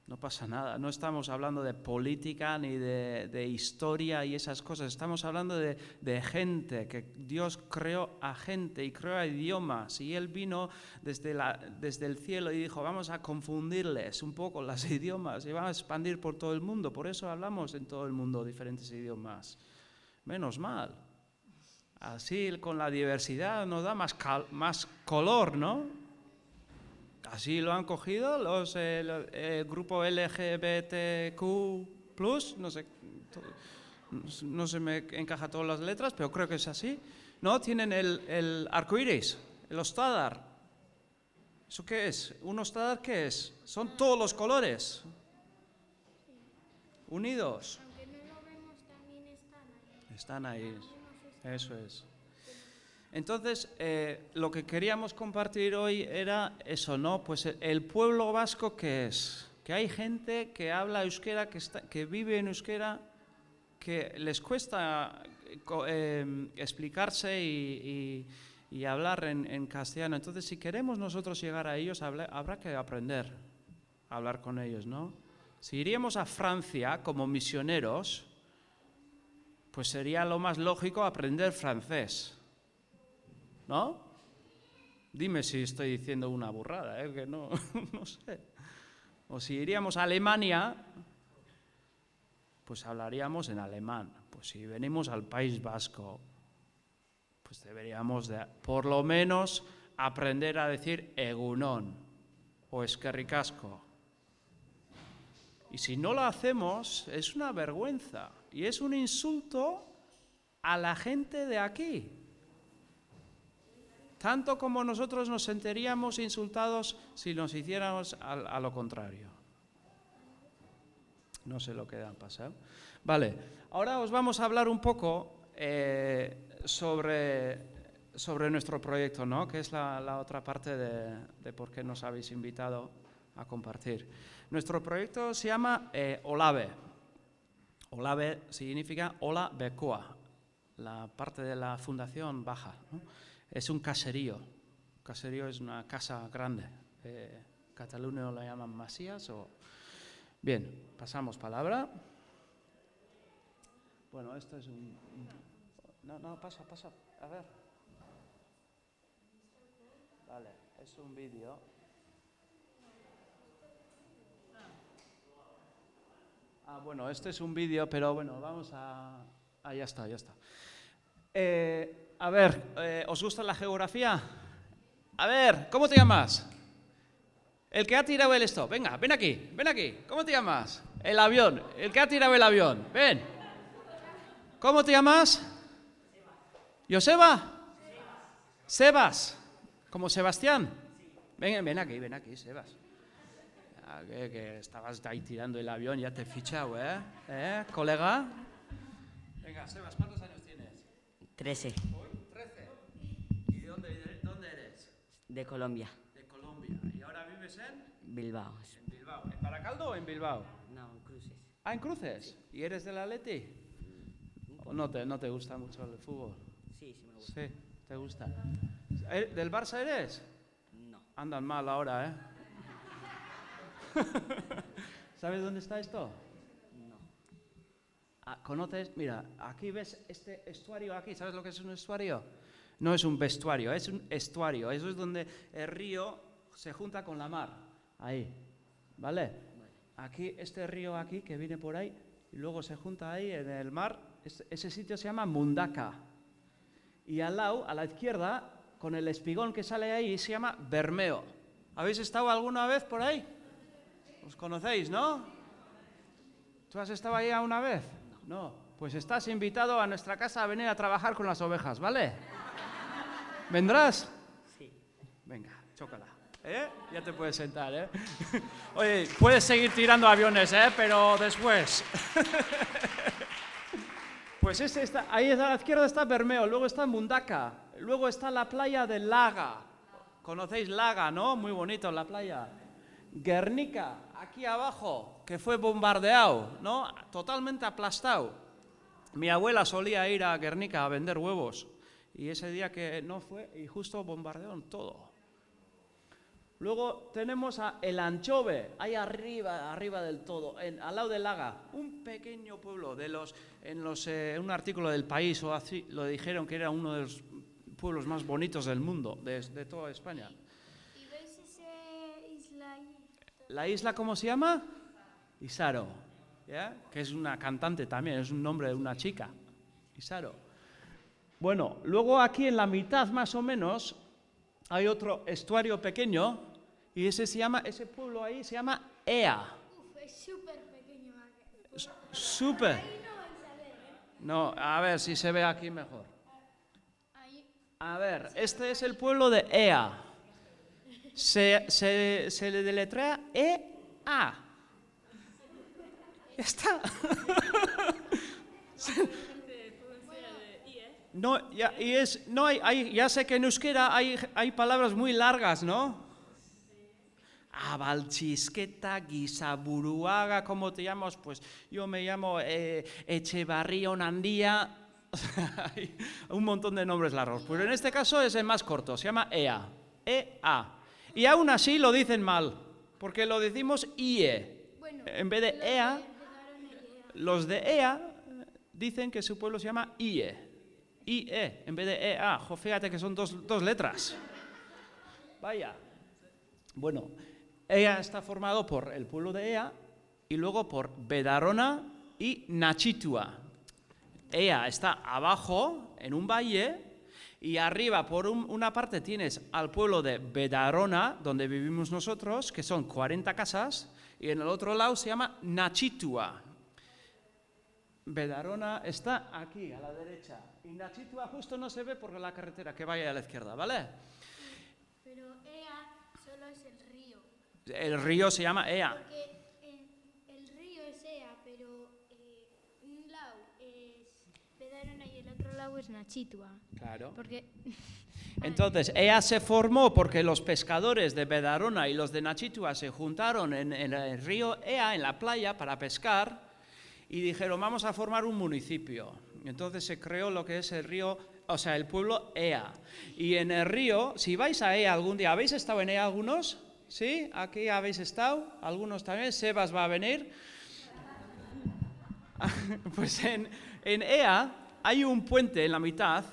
No pasa nada. No estamos hablando de política ni de, de historia y esas cosas. Estamos hablando de, de gente, que Dios creó a gente y creó a idiomas. Y Él vino desde, la, desde el cielo y dijo, vamos a confundirles un poco las idiomas y vamos a expandir por todo el mundo. Por eso hablamos en todo el mundo diferentes idiomas. Menos mal. Así con la diversidad nos da más, más color, ¿no? Así lo han cogido los, eh, lo- el grupo LGBTQ+, no sé, no se me encaja todas las letras, pero creo que es así. ¿No? Tienen el, el arco iris, el ostadar. ¿Eso qué es? ¿Un ostadar qué es? Son todos los colores. Unidos. Aunque no lo vemos, también están ahí. Están ahí. Eso es. Entonces, eh, lo que queríamos compartir hoy era eso, ¿no? Pues el, pueblo vasco que es, que hay gente que habla euskera, que, vive en euskera, que les cuesta eh, eh, explicarse y, hablar en, castellano. Entonces, si queremos nosotros llegar a ellos, habrá que aprender a hablar con ellos, ¿no? Si iríamos a Francia como misioneros, pues sería lo más lógico aprender francés. ¿No? Dime si estoy diciendo una burrada, ¿eh? que no, no sé. O si iríamos a Alemania, pues hablaríamos en alemán. Pues si venimos al País Vasco, pues deberíamos de, por lo menos aprender a decir egunon o esquerricasco. Y si no lo hacemos, es una vergüenza y es un insulto a la gente de aquí. Tanto como nosotros nos sentiríamos insultados si nos hiciéramos a, lo contrario. No sé lo que ha pasado. Vale, ahora os vamos a hablar un poco eh, sobre, sobre nuestro proyecto, ¿no? que es la, otra parte de, por qué nos habéis invitado a compartir. Nuestro proyecto se llama eh, OLAVE. OLAVE significa Ola Becoa, la parte de la fundación baja. Es un caserío. Caserío es una casa grande. Eh, Cataluña lo llaman masías. O... Bien, pasamos palabra. Bueno, esto es un... No, no, pasa, pasa. A ver. Vale, es un vídeo. Ah, bueno, este es un vídeo, pero bueno, vamos a... Ah, ya está, ya está. Eh, a ver, eh, ¿os gusta la geografía? A ver, ¿cómo te llamas? El que ha tirado el esto. Venga, ven aquí, ven aquí. ¿Cómo te llamas? El avión, el que ha tirado el avión. Ven. ¿Cómo te llamas? ¿Joseba? Sebas. ¿Como Sebastián? Ven, ven aquí, ven aquí, Sebas. Que, estabas ahí tirando el avión, ya te he fichado, ¿eh? ¿Eh, colega? Venga, Sebas, ¿cuántos años tienes? 13, Trece. ¿Y de dónde, dónde eres? De Colombia, De Colombia. ¿Y ahora vives en? Bilbao. En Bilbao. ¿En Baracaldo o en Bilbao? No, cruces. Ah, en Cruces. ¿Y eres del Atleti? ¿O no te, no te gusta mucho el fútbol? Sí, sí me gusta. Sí, te gusta. ¿Eh, ¿Del Barça eres? No, Andan mal ahora, ¿eh? ¿Sabes dónde está esto? no. Ah, ¿Conoces? Mira, aquí ves este estuario aquí. ¿Sabes lo que es un estuario? No es un vestuario, es un estuario. Eso es donde el río se junta con la mar. Ahí. ¿vale? Aquí, este río aquí que viene por ahí y luego se junta ahí en el mar, es- ese sitio se llama Mundaka. Y al lado, a la izquierda, con el espigón que sale ahí, se llama Bermeo. ¿Habéis estado alguna vez por ahí? ¿Os conocéis, no? ¿Tú has estado ahí una vez? No. Pues estás invitado a nuestra casa a venir a trabajar con las ovejas, ¿vale? ¿Vendrás? Sí. Venga, chócala. ¿Eh? Ya te puedes sentar, ¿eh? Oye, puedes seguir tirando aviones, ¿eh? Pero después. Pues ese está, ahí a la izquierda está Bermeo, luego está Mundaka, luego está la playa de Laga. ¿Conocéis Laga, no? Muy bonito la playa. Guernica, aquí abajo, que fue bombardeado, ¿no? Totalmente aplastado. Mi abuela solía ir a Guernica a vender huevos y ese día que no fue y justo bombardearon todo. Luego tenemos a El Anchove, ahí arriba, arriba del todo, en- al lado del Laga, un pequeño pueblo de los, en los, eh, un artículo del país o así, lo dijeron que era uno de los pueblos más bonitos del mundo, de, de toda España. ¿Y veis ese isla ahí? ¿La isla cómo se llama? Isaro, ¿ya? que es una cantante también, es un nombre de una chica, Isaro. Bueno, luego aquí en la mitad más o menos hay otro estuario pequeño y ese se llama, ese pueblo ahí se llama Ea. Uf, es súper pequeño. Súper. No, a ver si se ve aquí mejor. A ver, este es el pueblo de Ea. Se, se, se le deletrea E-A. Ya está. No, ya, y es, no hay, hay- ya sé que en euskera hay, hay palabras muy largas, ¿no? Abalchisqueta, Guisaburuaga, ¿cómo te llamas? Pues yo me llamo eh, Echevarría Onandía. hay un montón de nombres largos. Pero en este caso es el más corto, se llama EA. EA. Y aún así lo dicen mal, porque lo decimos IE. bueno, En vez de EA, Ea. los de EA dicen que su pueblo se llama IE. IE, en vez de EA. Fíjate que son dos, dos letras. Vaya. Bueno, EA está formado por el pueblo de EA y luego por Bedarona y Nachitua. EA está abajo, en un valle, y arriba por un- una parte tienes al pueblo de Bedarona, donde vivimos nosotros, que son 40 casas, y en el otro lado se llama Nachitua. Bedarona está aquí, a la derecha, y Nachitua justo no se ve por la carretera que vaya a la izquierda, ¿vale? Pero Ea solo es el río. El río se llama Ea. Porque en- el río es Ea, pero eh, un lado es Bedarona y el otro lado es Nachitua. Claro. Porque Entonces, EA se formó porque los pescadores de Bedarona y los de Nachitua se juntaron en, en el río Ea, en la playa, para pescar y dijeron, vamos a formar un municipio. Entonces se creó lo que es el río, o sea, el pueblo Ea. Y en el río, si vais a Ea algún día, ¿habéis estado en Ea algunos? ¿Sí? ¿Aquí habéis estado? Algunos también. Sebas va a venir. Pues en, en Ea hay un puente en la mitad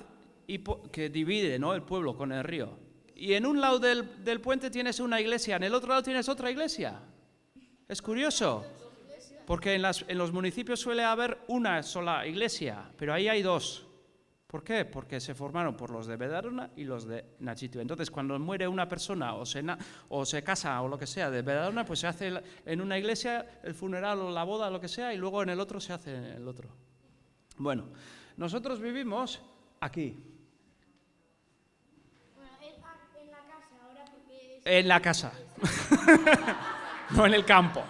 y que divide ¿no? el pueblo con el río. Y en un lado del, del puente tienes una iglesia, en el otro lado tienes otra iglesia. Es curioso, porque en, las- en los municipios suele haber una sola iglesia, pero ahí hay dos. ¿Por qué? Porque se formaron por los de Bedarona y los de Nachitu. Entonces, cuando muere una persona o se, na- o se casa o lo que sea de Bedarona, pues se hace en una iglesia el funeral o la boda, lo que sea, y luego en el otro se hace en el otro. Bueno, nosotros vivimos aquí, bueno, en, ah, en la casa ahora porque es... en la casa, no en el campo.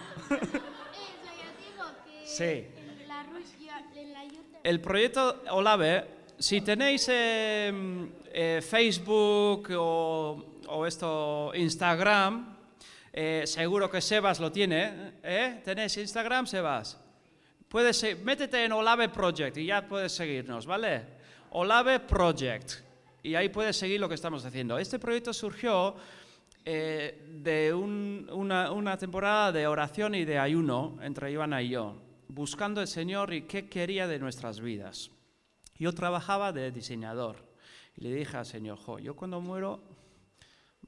Sí. El proyecto Olave, si tenéis eh, eh, Facebook o, o esto Instagram, eh, seguro que Sebas lo tiene. ¿Tenéis Instagram, Sebas? Puedes, métete en Olave Project y ya puedes seguirnos, ¿vale? Olave Project. Y ahí puedes seguir lo que estamos haciendo. Este proyecto surgió eh, de un- una, una temporada de oración y de ayuno entre Ivana y yo, buscando el Señor y qué quería de nuestras vidas. Yo trabajaba de diseñador y le dije al Señor, jo, yo cuando muero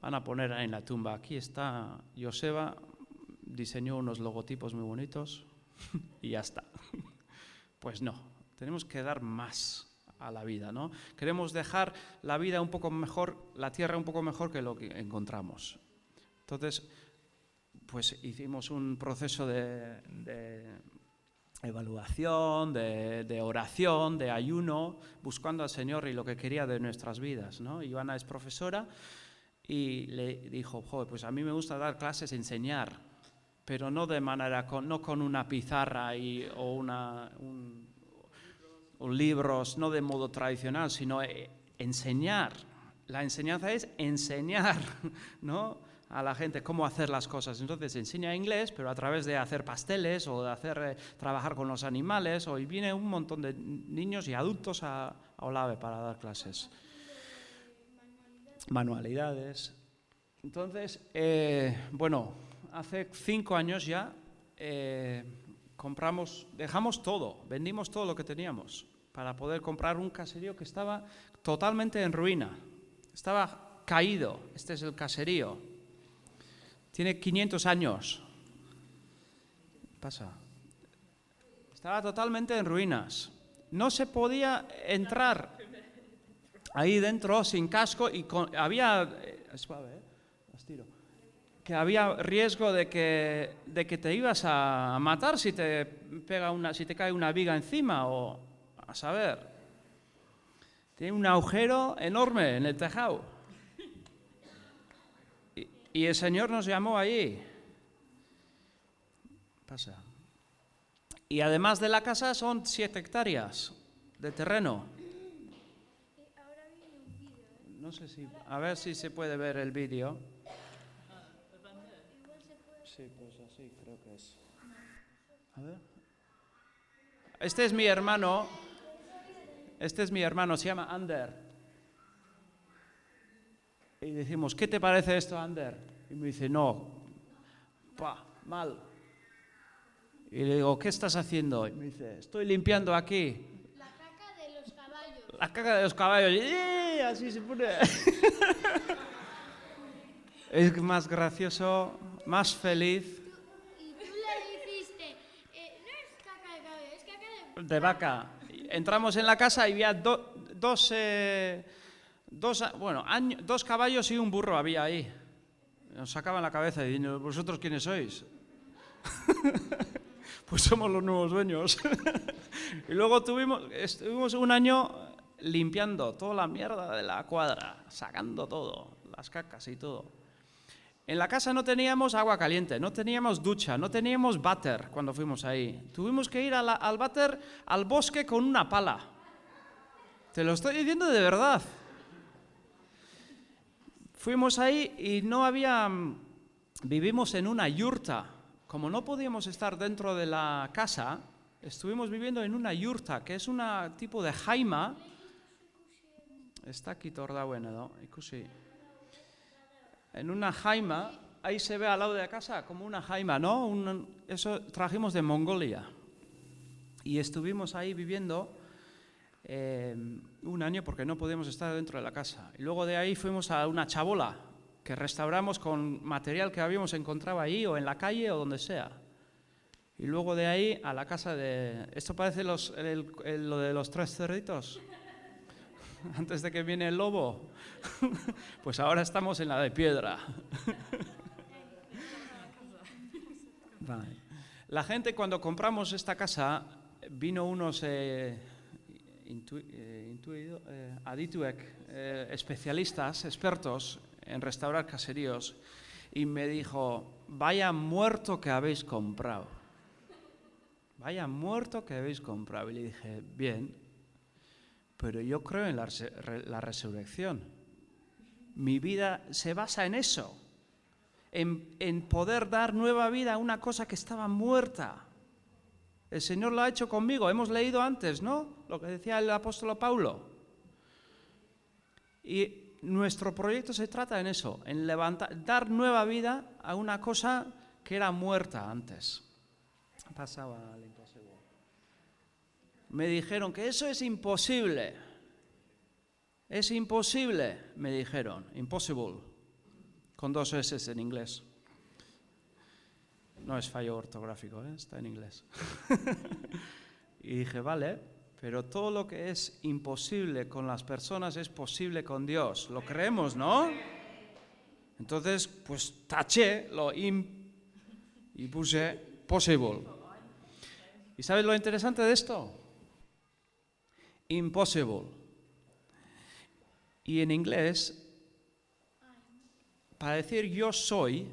van a poner en la tumba, aquí está Joseba, diseñó unos logotipos muy bonitos y ya está. Pues no, tenemos que dar más a la vida, ¿no? Queremos dejar la vida un poco mejor, la tierra un poco mejor que lo que encontramos. Entonces, pues hicimos un proceso de, de evaluación, de, oración, de ayuno, buscando al Señor y lo que quería de nuestras vidas, ¿no? Ivana es profesora y le dijo, "Joder, pues a mí me gusta dar clases, enseñar, pero no de manera, con, no con una pizarra y, o una, un, o libros, no de modo tradicional, sino eh, enseñar. La enseñanza es enseñar, ¿no? A la gente cómo hacer las cosas. Entonces enseña inglés, pero a través de hacer pasteles o de hacer eh, trabajar con los animales. Hoy viene un montón de niños y adultos a, Olave para dar clases. Manualidades. Entonces, eh, bueno, hace cinco años ya eh, compramos, dejamos todo, vendimos todo lo que teníamos para poder comprar un caserío que estaba totalmente en ruina. Estaba caído. Este es el caserío. Tiene 500 años. Pasa. Estaba totalmente en ruinas. No se podía entrar ahí dentro sin casco y con- había eh, suave, ¿eh? Tiro. que había riesgo de que, de que te ibas a matar si te pega una, si te cae una viga encima o a saber. Tiene un agujero enorme en el tejado. Y, el Señor nos llamó allí. Pasa. Y además de la casa son siete hectáreas de terreno. No sé si, a ver si se puede ver el vídeo. Sí, pues así creo que es. A ver. Este es mi hermano. Este es mi hermano, se llama Ander. Y decimos, ¿qué te parece esto, Ander? Y me dice, no, pa, mal. Y le digo, ¿qué estás haciendo? Y me dice, estoy limpiando aquí La caca de los caballos. la caca de los caballos. ¡eh! así se pone. es más gracioso, más feliz. Y tú le dijiste, eh, no es caca de caballo, es caca de... de vaca. Entramos en la casa y había do- dos, eh, dos, bueno, año- dos caballos y un burro había ahí. Nos sacaban la cabeza diciendo, ¿vosotros quiénes sois? pues somos los nuevos dueños. y luego tuvimos, estuvimos un año limpiando toda la mierda de la cuadra, sacando todo, las cacas y todo. En la casa no teníamos agua caliente, no teníamos ducha, no teníamos váter cuando fuimos ahí. Tuvimos que ir al váter al bosque con una pala. Te lo estoy diciendo de verdad. Fuimos ahí y no había... mm, Vivimos en una yurta. Como no podíamos estar dentro de la casa, estuvimos viviendo en una yurta, que es un tipo de jaima. Está aquí torda bueno, ¿no? En una jaima, ahí se ve al lado de la casa como una jaima, ¿no? Un- eso trajimos de Mongolia. Y estuvimos ahí viviendo eh, un año porque no podíamos estar dentro de la casa. Y luego de ahí fuimos a una chabola que restauramos con material que habíamos encontrado ahí o en la calle o donde sea. Y luego de ahí a la casa de... Esto parece los- lo de los tres cerditos. Antes de que viene el lobo. Pues ahora estamos en la de piedra. La gente cuando compramos esta casa, vino unos eh, intu- eh, intuido- eh, eh, especialistas, expertos en restaurar caseríos, y me dijo, vaya muerto que habéis comprado. Vaya muerto que habéis comprado. Y le dije, bien, pero yo creo en la, la resurrección. Mi vida se basa en eso, en, en poder dar nueva vida a una cosa que estaba muerta. El Señor lo ha hecho conmigo. Hemos leído antes, ¿no? Lo que decía el apóstol Paulo. Y nuestro proyecto se trata en eso, en levantar, dar nueva vida a una cosa que era muerta antes. Pasaba al imposible. Me dijeron que eso es imposible. Es imposible, me dijeron. Impossible. Con dos S en inglés. No es fallo ortográfico, ¿eh? está en inglés. y dije, vale, pero todo lo que es imposible con las personas es posible con Dios. Lo creemos, ¿no? Entonces, pues taché lo im y puse possible. ¿Y sabes lo interesante de esto? Impossible. Y en inglés, para decir yo soy,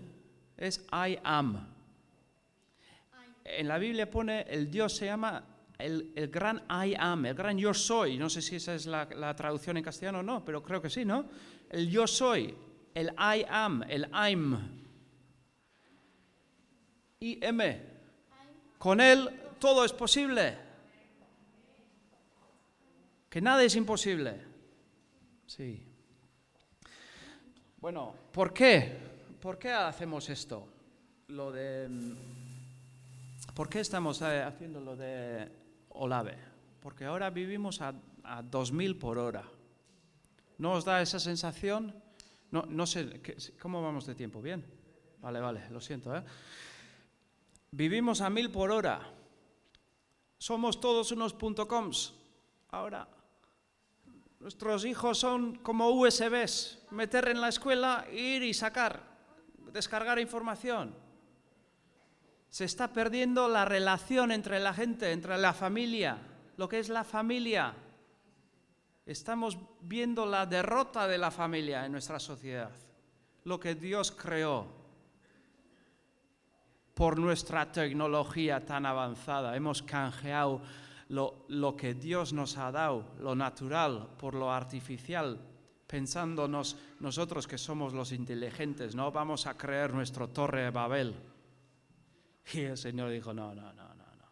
es I am. En la Biblia pone, el Dios se llama el, el gran I am, el gran yo soy. No sé si esa es la, traducción en castellano o no, pero creo que sí, ¿no? El yo soy, el I am, el I'm. I M. Con él todo es posible. Que nada es imposible. Sí. Bueno, ¿por qué? ¿Por qué hacemos esto? Lo de ¿Por qué estamos eh, haciendo lo de Olave? Porque ahora vivimos a, a 2000 por hora. ¿No os da esa sensación? No, no sé, ¿qué- ¿cómo vamos de tiempo? ¿Bien? Vale, vale, lo siento. ¿eh? Vivimos a 1000 por hora. Somos todos unos .coms. Ahora, nuestros hijos son como USBs. Meter en la escuela, ir y sacar, descargar información. Se está perdiendo la relación entre la gente, entre la familia, lo que es la familia. Estamos viendo la derrota de la familia en nuestra sociedad, lo que Dios creó por nuestra tecnología tan avanzada. Hemos canjeado lo, lo que Dios nos ha dado, lo natural, por lo artificial, pensándonos nosotros que somos los inteligentes, ¿no? Vamos a crear nuestro torre de Babel. Y el Señor dijo, no, no, no, no, no.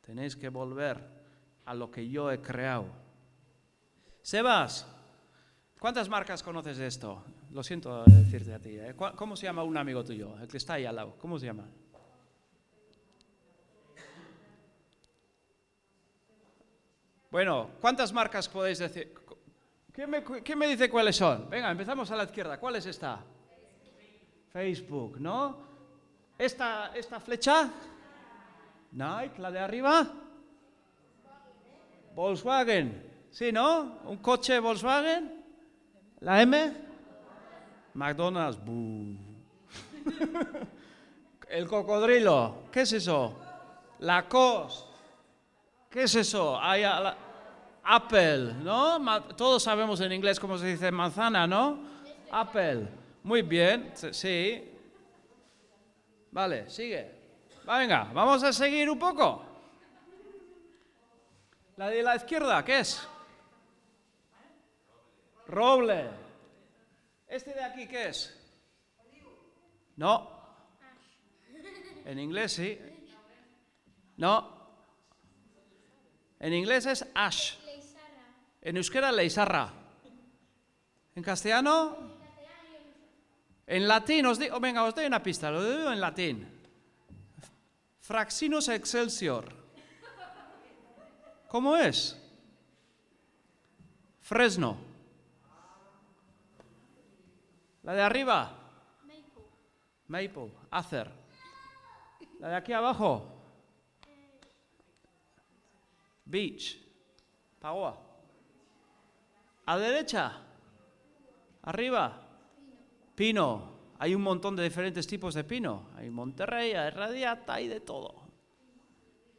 Tenéis que volver a lo que yo he creado. Sebas, ¿cuántas marcas conoces de esto? Lo siento decirte a ti. ¿eh? ¿Cuál- ¿Cómo se llama un amigo tuyo? El que está ahí al lado. ¿Cómo se llama? Bueno, ¿cuántas marcas podéis decir? ¿Quién me, quién me dice cuáles son? Venga, empezamos a la izquierda. ¿Cuál es esta? Facebook, ¿no? ¿Esta, esta flecha? Nike, la de arriba. Volkswagen. ¿Sí, no? ¿Un coche Volkswagen? ¿La M? McDonald's. El cocodrilo. ¿Qué es eso? Lacoste. ¿Qué es eso? Hay la- Apple, ¿no? Todos sabemos en inglés cómo se dice manzana, ¿no? Apple. Muy bien, sí. Vale, sigue. Va, venga, vamos a seguir un poco. La de la izquierda, ¿qué es? Roble. ¿Este de aquí qué es? No. En inglés sí. No. En inglés es ash. En euskera leizarra. En castellano. En latín os digo, venga, os doy una pista, lo digo en latín. Fraxinus excelsior. ¿Cómo es? Fresno. La de arriba. Maple. Acer. La de aquí abajo. Beach. Pagoa. A derecha. Arriba. Pino. Hay un montón de diferentes tipos de pino. Hay Monterrey, hay Radiata, hay de todo.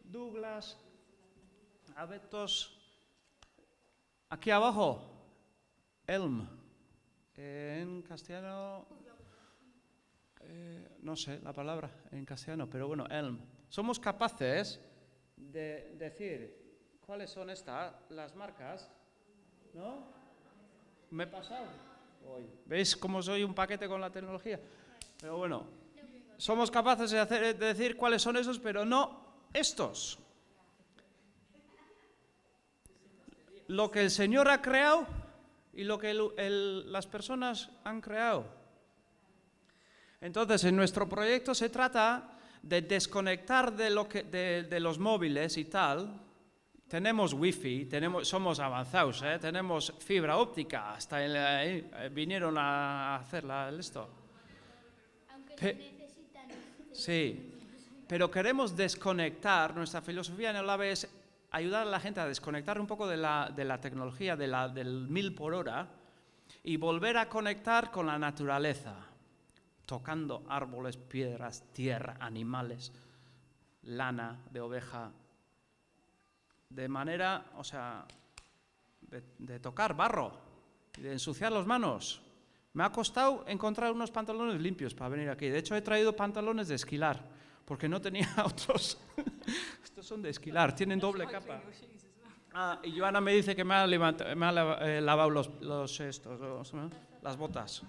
Douglas, abetos. Aquí abajo, elm. En castellano, eh, no sé la palabra en castellano, pero bueno, elm. Somos capaces de decir cuáles son estas, las marcas, ¿no? Me he pasado. Hoy. ¿Veis cómo soy un paquete con la tecnología? Pero bueno, somos capaces de, hacer- de decir cuáles son esos, pero no estos. Lo que el Señor ha creado y lo que el- el- las personas han creado. Entonces, en nuestro proyecto se trata de desconectar de, lo que, de, de los móviles y tal. Tenemos wifi, tenemos, somos avanzados, ¿eh? tenemos fibra óptica, hasta ahí, eh, vinieron a hacer el esto. Aunque Pe- necesitan. Sí, pero queremos desconectar, nuestra filosofía en el AVE es ayudar a la gente a desconectar un poco de la, de la tecnología, de la, del mil por hora, y volver a conectar con la naturaleza, tocando árboles, piedras, tierra, animales, lana de oveja, de manera, o sea, de, de tocar barro, y de ensuciar las manos. Me ha costado encontrar unos pantalones limpios para venir aquí. De hecho, he traído pantalones de esquilar, porque no tenía otros. Estos son de esquilar, tienen doble capa. Ah, y Joana me dice que me ha, me ha eh, lavado los, los estos, los, ¿no? las botas.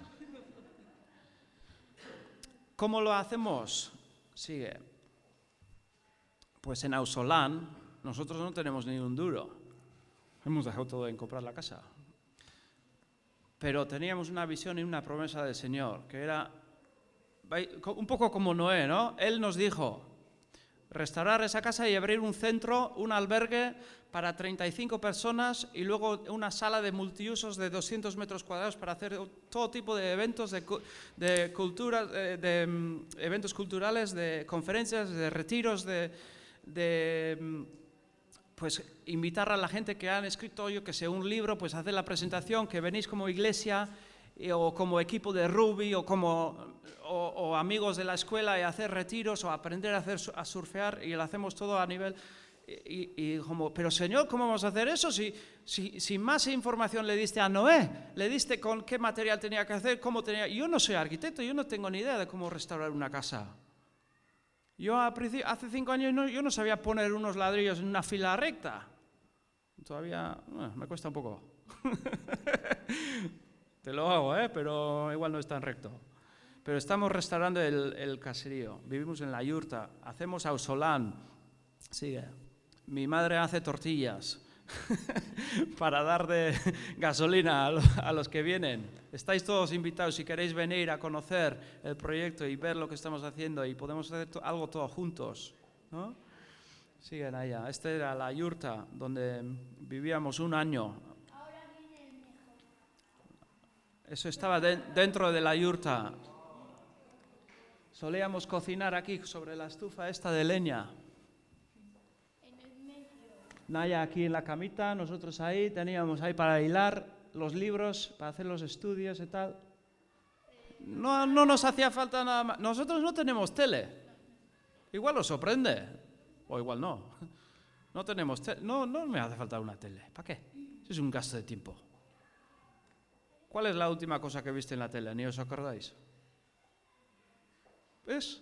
¿Cómo lo hacemos? Sigue. Pues en Ausolán nosotros no tenemos ni un duro. Hemos dejado todo en comprar la casa. Pero teníamos una visión y una promesa del Señor, que era un poco como Noé, ¿no? Él nos dijo, restaurar esa casa y abrir un centro, un albergue para 35 personas y luego una sala de multiusos de 200 metros cuadrados para hacer todo tipo de eventos, de, de cultura, de, de, mm, eventos culturales, de conferencias, de retiros, de, de, mm, pues invitar a la gente que han escrito, yo que sé, un libro, pues hacer la presentación, que venís como iglesia y- o como equipo de rugby o como o, amigos de la escuela y hacer retiros o aprender a hacer a surfear y lo hacemos todo a nivel y, y como, pero Señor, ¿cómo vamos a hacer eso si, si, si más información le diste a Noé? Le diste con qué material tenía que hacer, cómo tenía... Yo no soy arquitecto, yo no tengo ni idea de cómo restaurar una casa. Yo a princi- hace cinco años no- yo no sabía poner unos ladrillos en una fila recta. Todavía me cuesta un poco. Te lo hago, ¿eh? pero igual no es tan recto. Pero estamos restaurando el, el caserío. Vivimos en la yurta. Hacemos ausolán. Sigue. Mi madre hace tortillas para dar de gasolina a lo- a los que vienen. Estáis todos invitados si queréis venir a conocer el proyecto y ver lo que estamos haciendo y podemos hacer algo todos juntos. ¿no? Siguen allá. Esta era la yurta donde vivíamos un año. Eso estaba de- dentro de la yurta. Solíamos cocinar aquí sobre la estufa esta de leña. Naya aquí en la camita, nosotros ahí, teníamos ahí para hilar los libros, para hacer los estudios y tal. No, no nos hacía falta nada más. Nosotros no tenemos tele. Igual os sorprende, o igual no. No tenemos tele. No, no me hace falta una tele. ¿Para qué? Es un gasto de tiempo. ¿Cuál es la última cosa que viste en la tele? ¿Ni os acordáis? ¿Ves?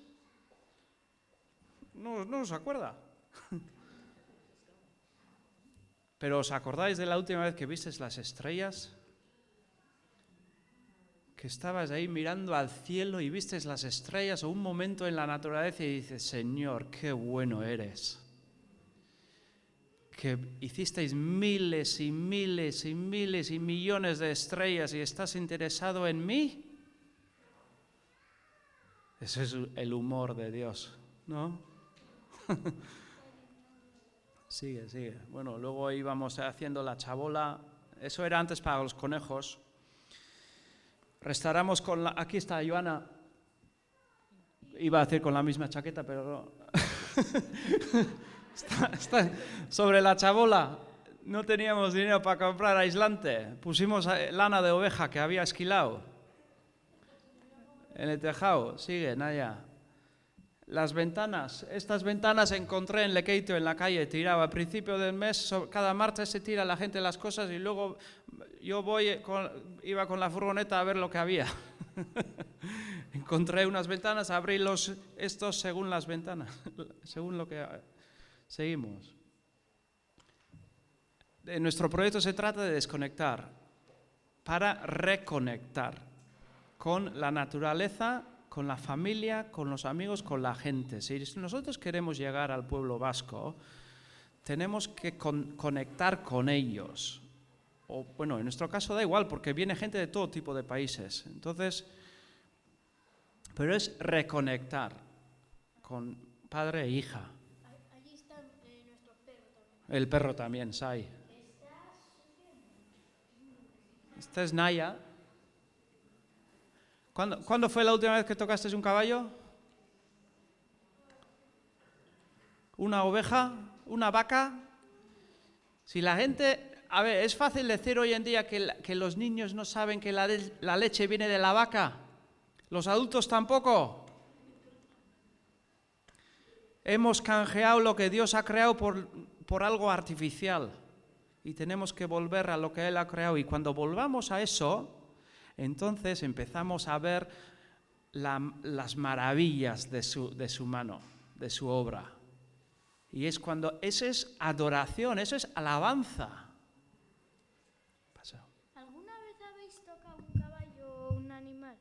No, no os acuerda. Pero ¿os acordáis de la última vez que visteis las estrellas? Que estabas ahí mirando al cielo y vistes las estrellas o un momento en la naturaleza y dices, Señor, qué bueno eres. Que hicisteis miles y miles y miles y millones de estrellas y estás interesado en mí. Ese es el humor de Dios, ¿no? Sigue, sigue. Bueno, luego íbamos haciendo la chabola. Eso era antes para los conejos. Restauramos con la... Aquí está Joana. Iba a hacer con la misma chaqueta, pero no. sobre la chabola. No teníamos dinero para comprar aislante. Pusimos eh, lana de oveja que había esquilado. En el tejado. Sigue, Naya. Las ventanas, estas ventanas encontré en Lequeito, en la calle, tiraba. Al principio del mes, cada martes se tira la gente las cosas y luego yo voy iba con la furgoneta a ver lo que había. encontré unas ventanas, abrí los, estos según las ventanas, según lo que seguimos. En nuestro proyecto se trata de desconectar para reconectar con la naturaleza con la familia, con los amigos, con la gente. Si nosotros queremos llegar al pueblo vasco, tenemos que con- conectar con ellos. O, bueno, en nuestro caso da igual, porque viene gente de todo tipo de países. Entonces, pero es reconectar con padre e hija. Allí está eh, nuestro perro también. El perro también, Sai. Esta es Naya. ¿Cuándo, cuándo fue la última vez que tocaste un caballo? una oveja, una vaca. Si la gente, a ver, es fácil decir hoy en día que, los niños no saben que la, la leche viene de la vaca, los adultos tampoco. Hemos canjeado lo que Dios ha creado por, por algo artificial y tenemos que volver a lo que Él ha creado. Y cuando volvamos a eso, entonces empezamos a ver la- las maravillas de su, de su mano, de su obra. Y es cuando, eso es adoración, eso es alabanza. Pasa. ¿Alguna vez habéis tocado un caballo o un animal?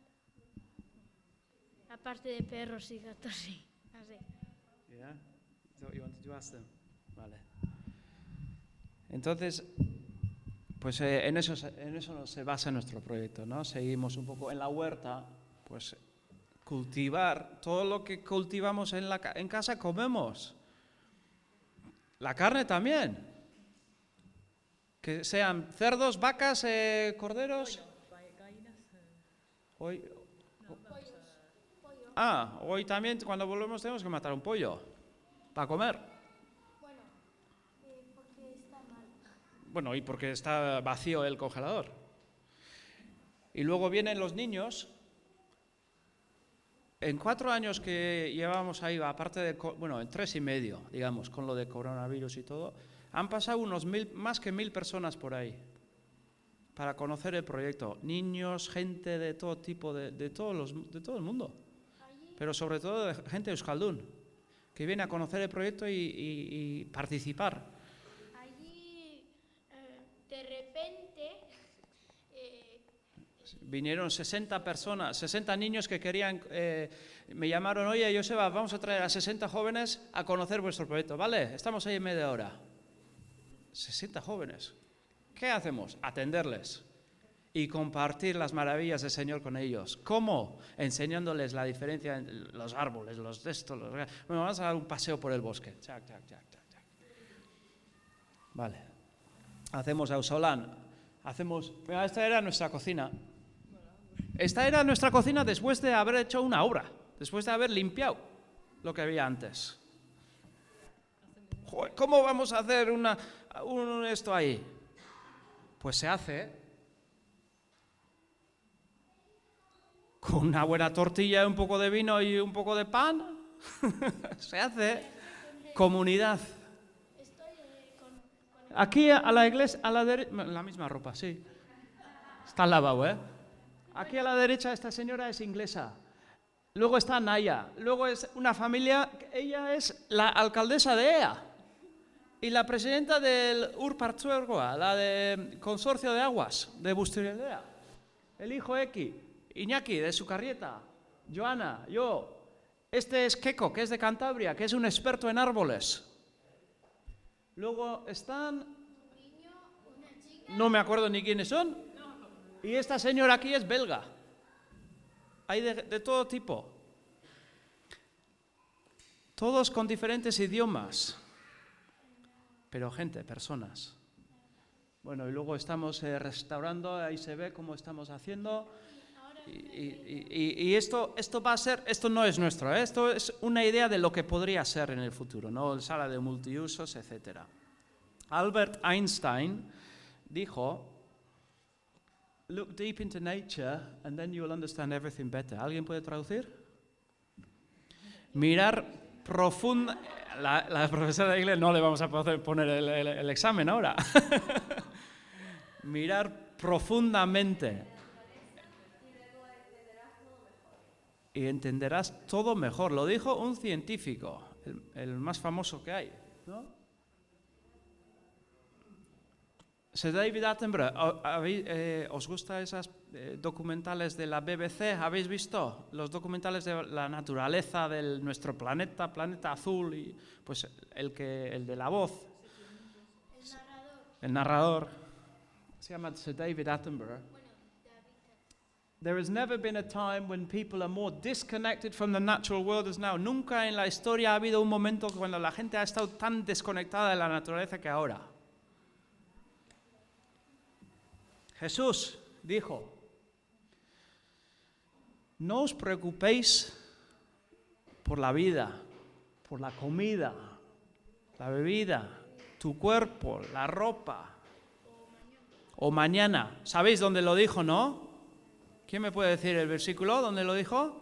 Aparte de perros y gatos, sí. Así. Yeah? Is that what you wanted to ask them? Vale. Entonces, pues eh, en, eso, se- en eso se basa nuestro proyecto, ¿no? Seguimos un poco en la huerta, pues cultivar todo lo que cultivamos en, la, ca- en casa comemos. La carne también. Que sean cerdos, vacas, eh, corderos. Hoy, Ah, hoy también cuando volvemos tenemos que matar un pollo para comer. Bueno, y porque está vacío el congelador. Y luego vienen los niños. En cuatro años que llevamos ahí, aparte de, bueno, en tres y medio, digamos, con lo de coronavirus y todo, han pasado unos mil, más que mil personas por ahí para conocer el proyecto. Niños, gente de todo tipo, de, todos los, de todo el mundo pero sobre todo de gente de Euskaldun, que viene a conocer el proyecto y participar. Allí, eh, de repente, eh, Vinieron 60 personas, 60 niños que querían, eh, me llamaron, oye, Joseba, vamos a traer a 60 jóvenes a conocer vuestro proyecto, ¿vale? Estamos ahí en media hora. 60 jóvenes. ¿Qué hacemos? Atenderles y compartir las maravillas del Señor con ellos. ¿Cómo? Enseñándoles la diferencia en los árboles, los de estos. Los... Bueno, vamos a dar un paseo por el bosque. Chac, chac, chac. Vale. Hacemos Ausolán. Hacemos. Esta era nuestra cocina. Esta era nuestra cocina después de haber hecho una obra, después de haber limpiado lo que había antes. ¿Cómo vamos a hacer una, un esto ahí? Pues se hace con una buena tortilla, un poco de vino y un poco de pan. se hace comunidad. Aquí a la iglesia, a la derecha, la misma ropa, sí. Está al lavabo, ¿eh? Aquí a la derecha esta señora es inglesa. Luego está Naya. Luego es una familia, ella es la alcaldesa de EA. Y la presidenta del Urpartzuergoa, la de Consorcio de Aguas, de Busturialdea. El hijo X, Iñaki, de Sucarrieta. Joana, yo. Este es Keko, que es de Cantabria, que es un experto en árboles. Luego están... No me acuerdo ni quiénes son. Y esta señora aquí es belga. Hay de, todo tipo. Todos con diferentes idiomas. Pero gente, personas. Bueno, y luego estamos eh, restaurando, ahí se ve cómo estamos haciendo. Y esto, esto va a ser, esto no es nuestro, ¿eh? esto es una idea de lo que podría ser en el futuro, ¿no? Sala de multiusos, etc. Albert Einstein dijo, look deep into nature and then you will understand everything better. ¿Alguien puede traducir? Mirar profunda... La, la profesora de inglés no le vamos a poner el, el- el examen ahora. Mirar profundamente y entenderás todo mejor. Lo dijo un científico, el, el más famoso que hay. ¿no? Sir David Attenborough, ¿o- habéis- eh, ¿os gustan esas eh, documentales de la BBC? ¿Habéis visto los documentales de la naturaleza de nuestro planeta, planeta azul? Y, pues el, que, el de la voz. El narrador. Se llama Sir David Attenborough. There has never been a time when people are more disconnected from the natural world as now. Nunca en la historia ha habido un momento cuando la gente ha estado tan desconectada de la naturaleza que ahora. Jesús dijo, no os preocupéis por la vida, por la comida, la bebida, tu cuerpo, la ropa. O mañana. ¿Sabéis dónde lo dijo, no? ¿Quién me puede decir el versículo? ¿Dónde lo dijo?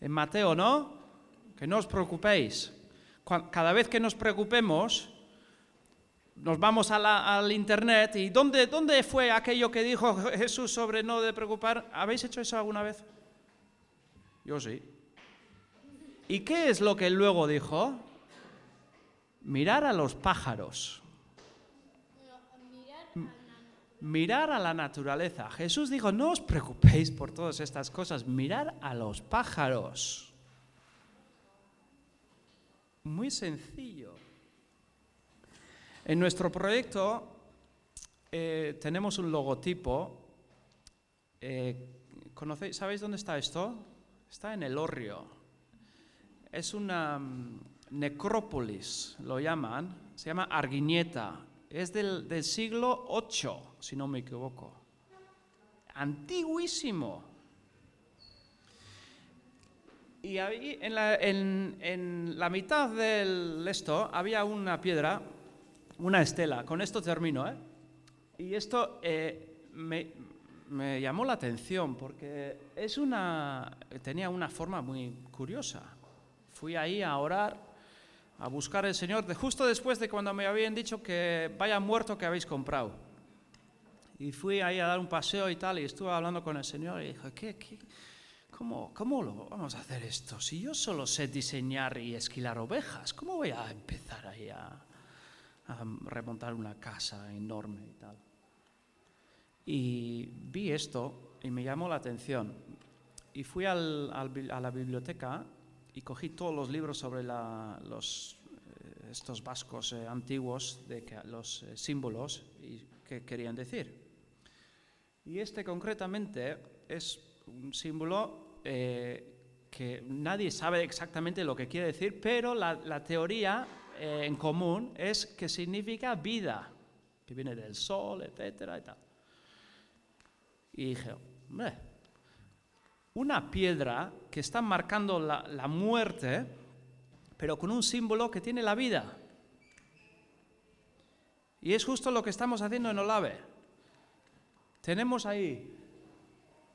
En Mateo, ¿no? Que no os preocupéis. Cada vez que nos preocupemos, nos vamos al internet y ¿dónde, ¿dónde fue aquello que dijo Jesús sobre no de preocupar? ¿Habéis hecho eso alguna vez? Yo sí. ¿Y qué es lo que luego dijo? Mirar a los pájaros. Mirar a la naturaleza. Jesús dijo, no os preocupéis por todas estas cosas, mirar a los pájaros. Muy sencillo. En nuestro proyecto eh, tenemos un logotipo. Eh, ¿conocéis- ¿Sabéis dónde está esto? Está en el Orrio. Es una mm, necrópolis, lo llaman. Se llama Arguiñeta. Es del, siglo VIII, si no me equivoco. Antiguísimo. Y ahí, en la, en la mitad del esto había una piedra, una estela. Con esto termino, ¿eh? Y esto eh, me, llamó la atención porque tenía una forma muy curiosa. Fui ahí a orar, a buscar al Señor, de, justo después de cuando me habían dicho que vaya muerto que habéis comprado. Y fui ahí a dar un paseo y tal, y estuve hablando con el Señor y dije, ¿qué, qué, cómo, ¿cómo lo vamos a hacer esto? Si yo solo sé diseñar y esquilar ovejas, ¿cómo voy a empezar ahí a, a remontar una casa enorme y tal? Y vi esto y me llamó la atención. Y fui al- al a la biblioteca y cogí todos los libros sobre la- los, eh, estos vascos eh, antiguos, de que- los eh, símbolos y qué querían decir. Y este concretamente es un símbolo eh, que nadie sabe exactamente lo que quiere decir, pero la, la teoría eh, en común es que significa vida, que viene del sol, etcétera y. Y dije, hombre, una piedra que está marcando la, la muerte, pero con un símbolo que tiene la vida. Y es justo lo que estamos haciendo en Olave. Tenemos ahí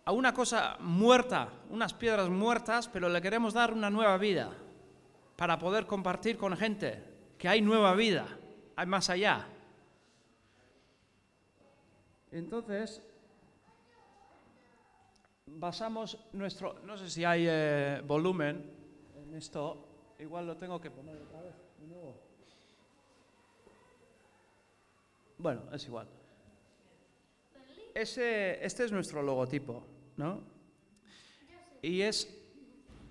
a una cosa muerta, unas piedras muertas, pero le queremos dar una nueva vida para poder compartir con gente que hay nueva vida, hay más allá. Entonces, basamos nuestro, no sé si hay eh, volumen en esto, igual lo tengo que poner otra vez de nuevo. Bueno, es igual. Ese, este es nuestro logotipo, ¿no? Y es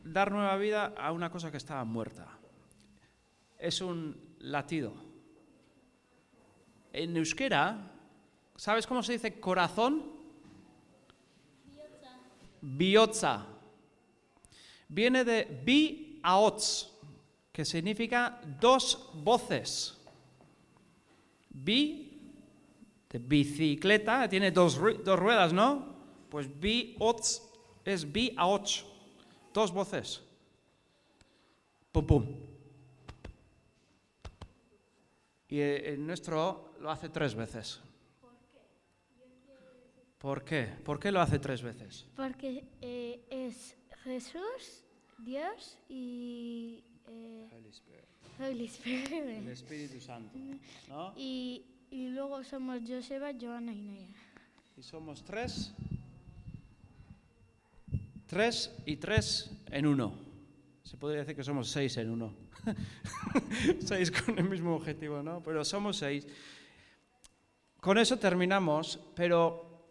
dar nueva vida a una cosa que estaba muerta. Es un latido. En euskera, ¿sabes cómo se dice corazón? Biotza. Viene de bi aots, que significa dos voces. Bi de bicicleta, tiene dos, dos ruedas, ¿no? Pues bi ots es bi a och, dos voces. Pum pum. Y eh, el nuestro lo hace tres veces. ¿Por qué? ¿Por qué lo hace tres veces? Porque eh, es Jesús, Dios y eh, Holy Spirit. El Espíritu Santo, ¿no? Y, y luego somos Joseba, Joana y Naya. Y somos tres. Tres y tres en uno. Se podría decir que somos seis en uno. seis con el mismo objetivo, ¿no? Pero somos seis. Con eso terminamos, pero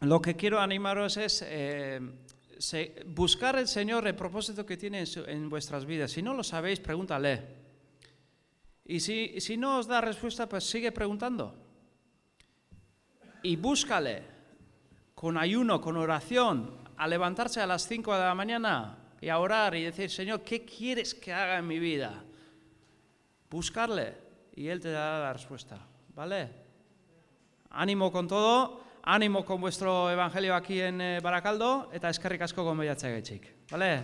lo que quiero animaros es eh, buscar el Señor el propósito que tiene en vuestras vidas. Si no lo sabéis, pregúntale. Y si, si no os da respuesta, pues sigue preguntando. Y búscale con ayuno, con oración, a levantarse a las 5 de la mañana y a orar y decir, Señor, ¿qué quieres que haga en mi vida? Buscarle y Él te dará la respuesta. ¿Vale? Ánimo con todo, ánimo con vuestro evangelio aquí en eh, Baracaldo, eta eskerrik asko gonbidatzea gaitxik. ¿Vale?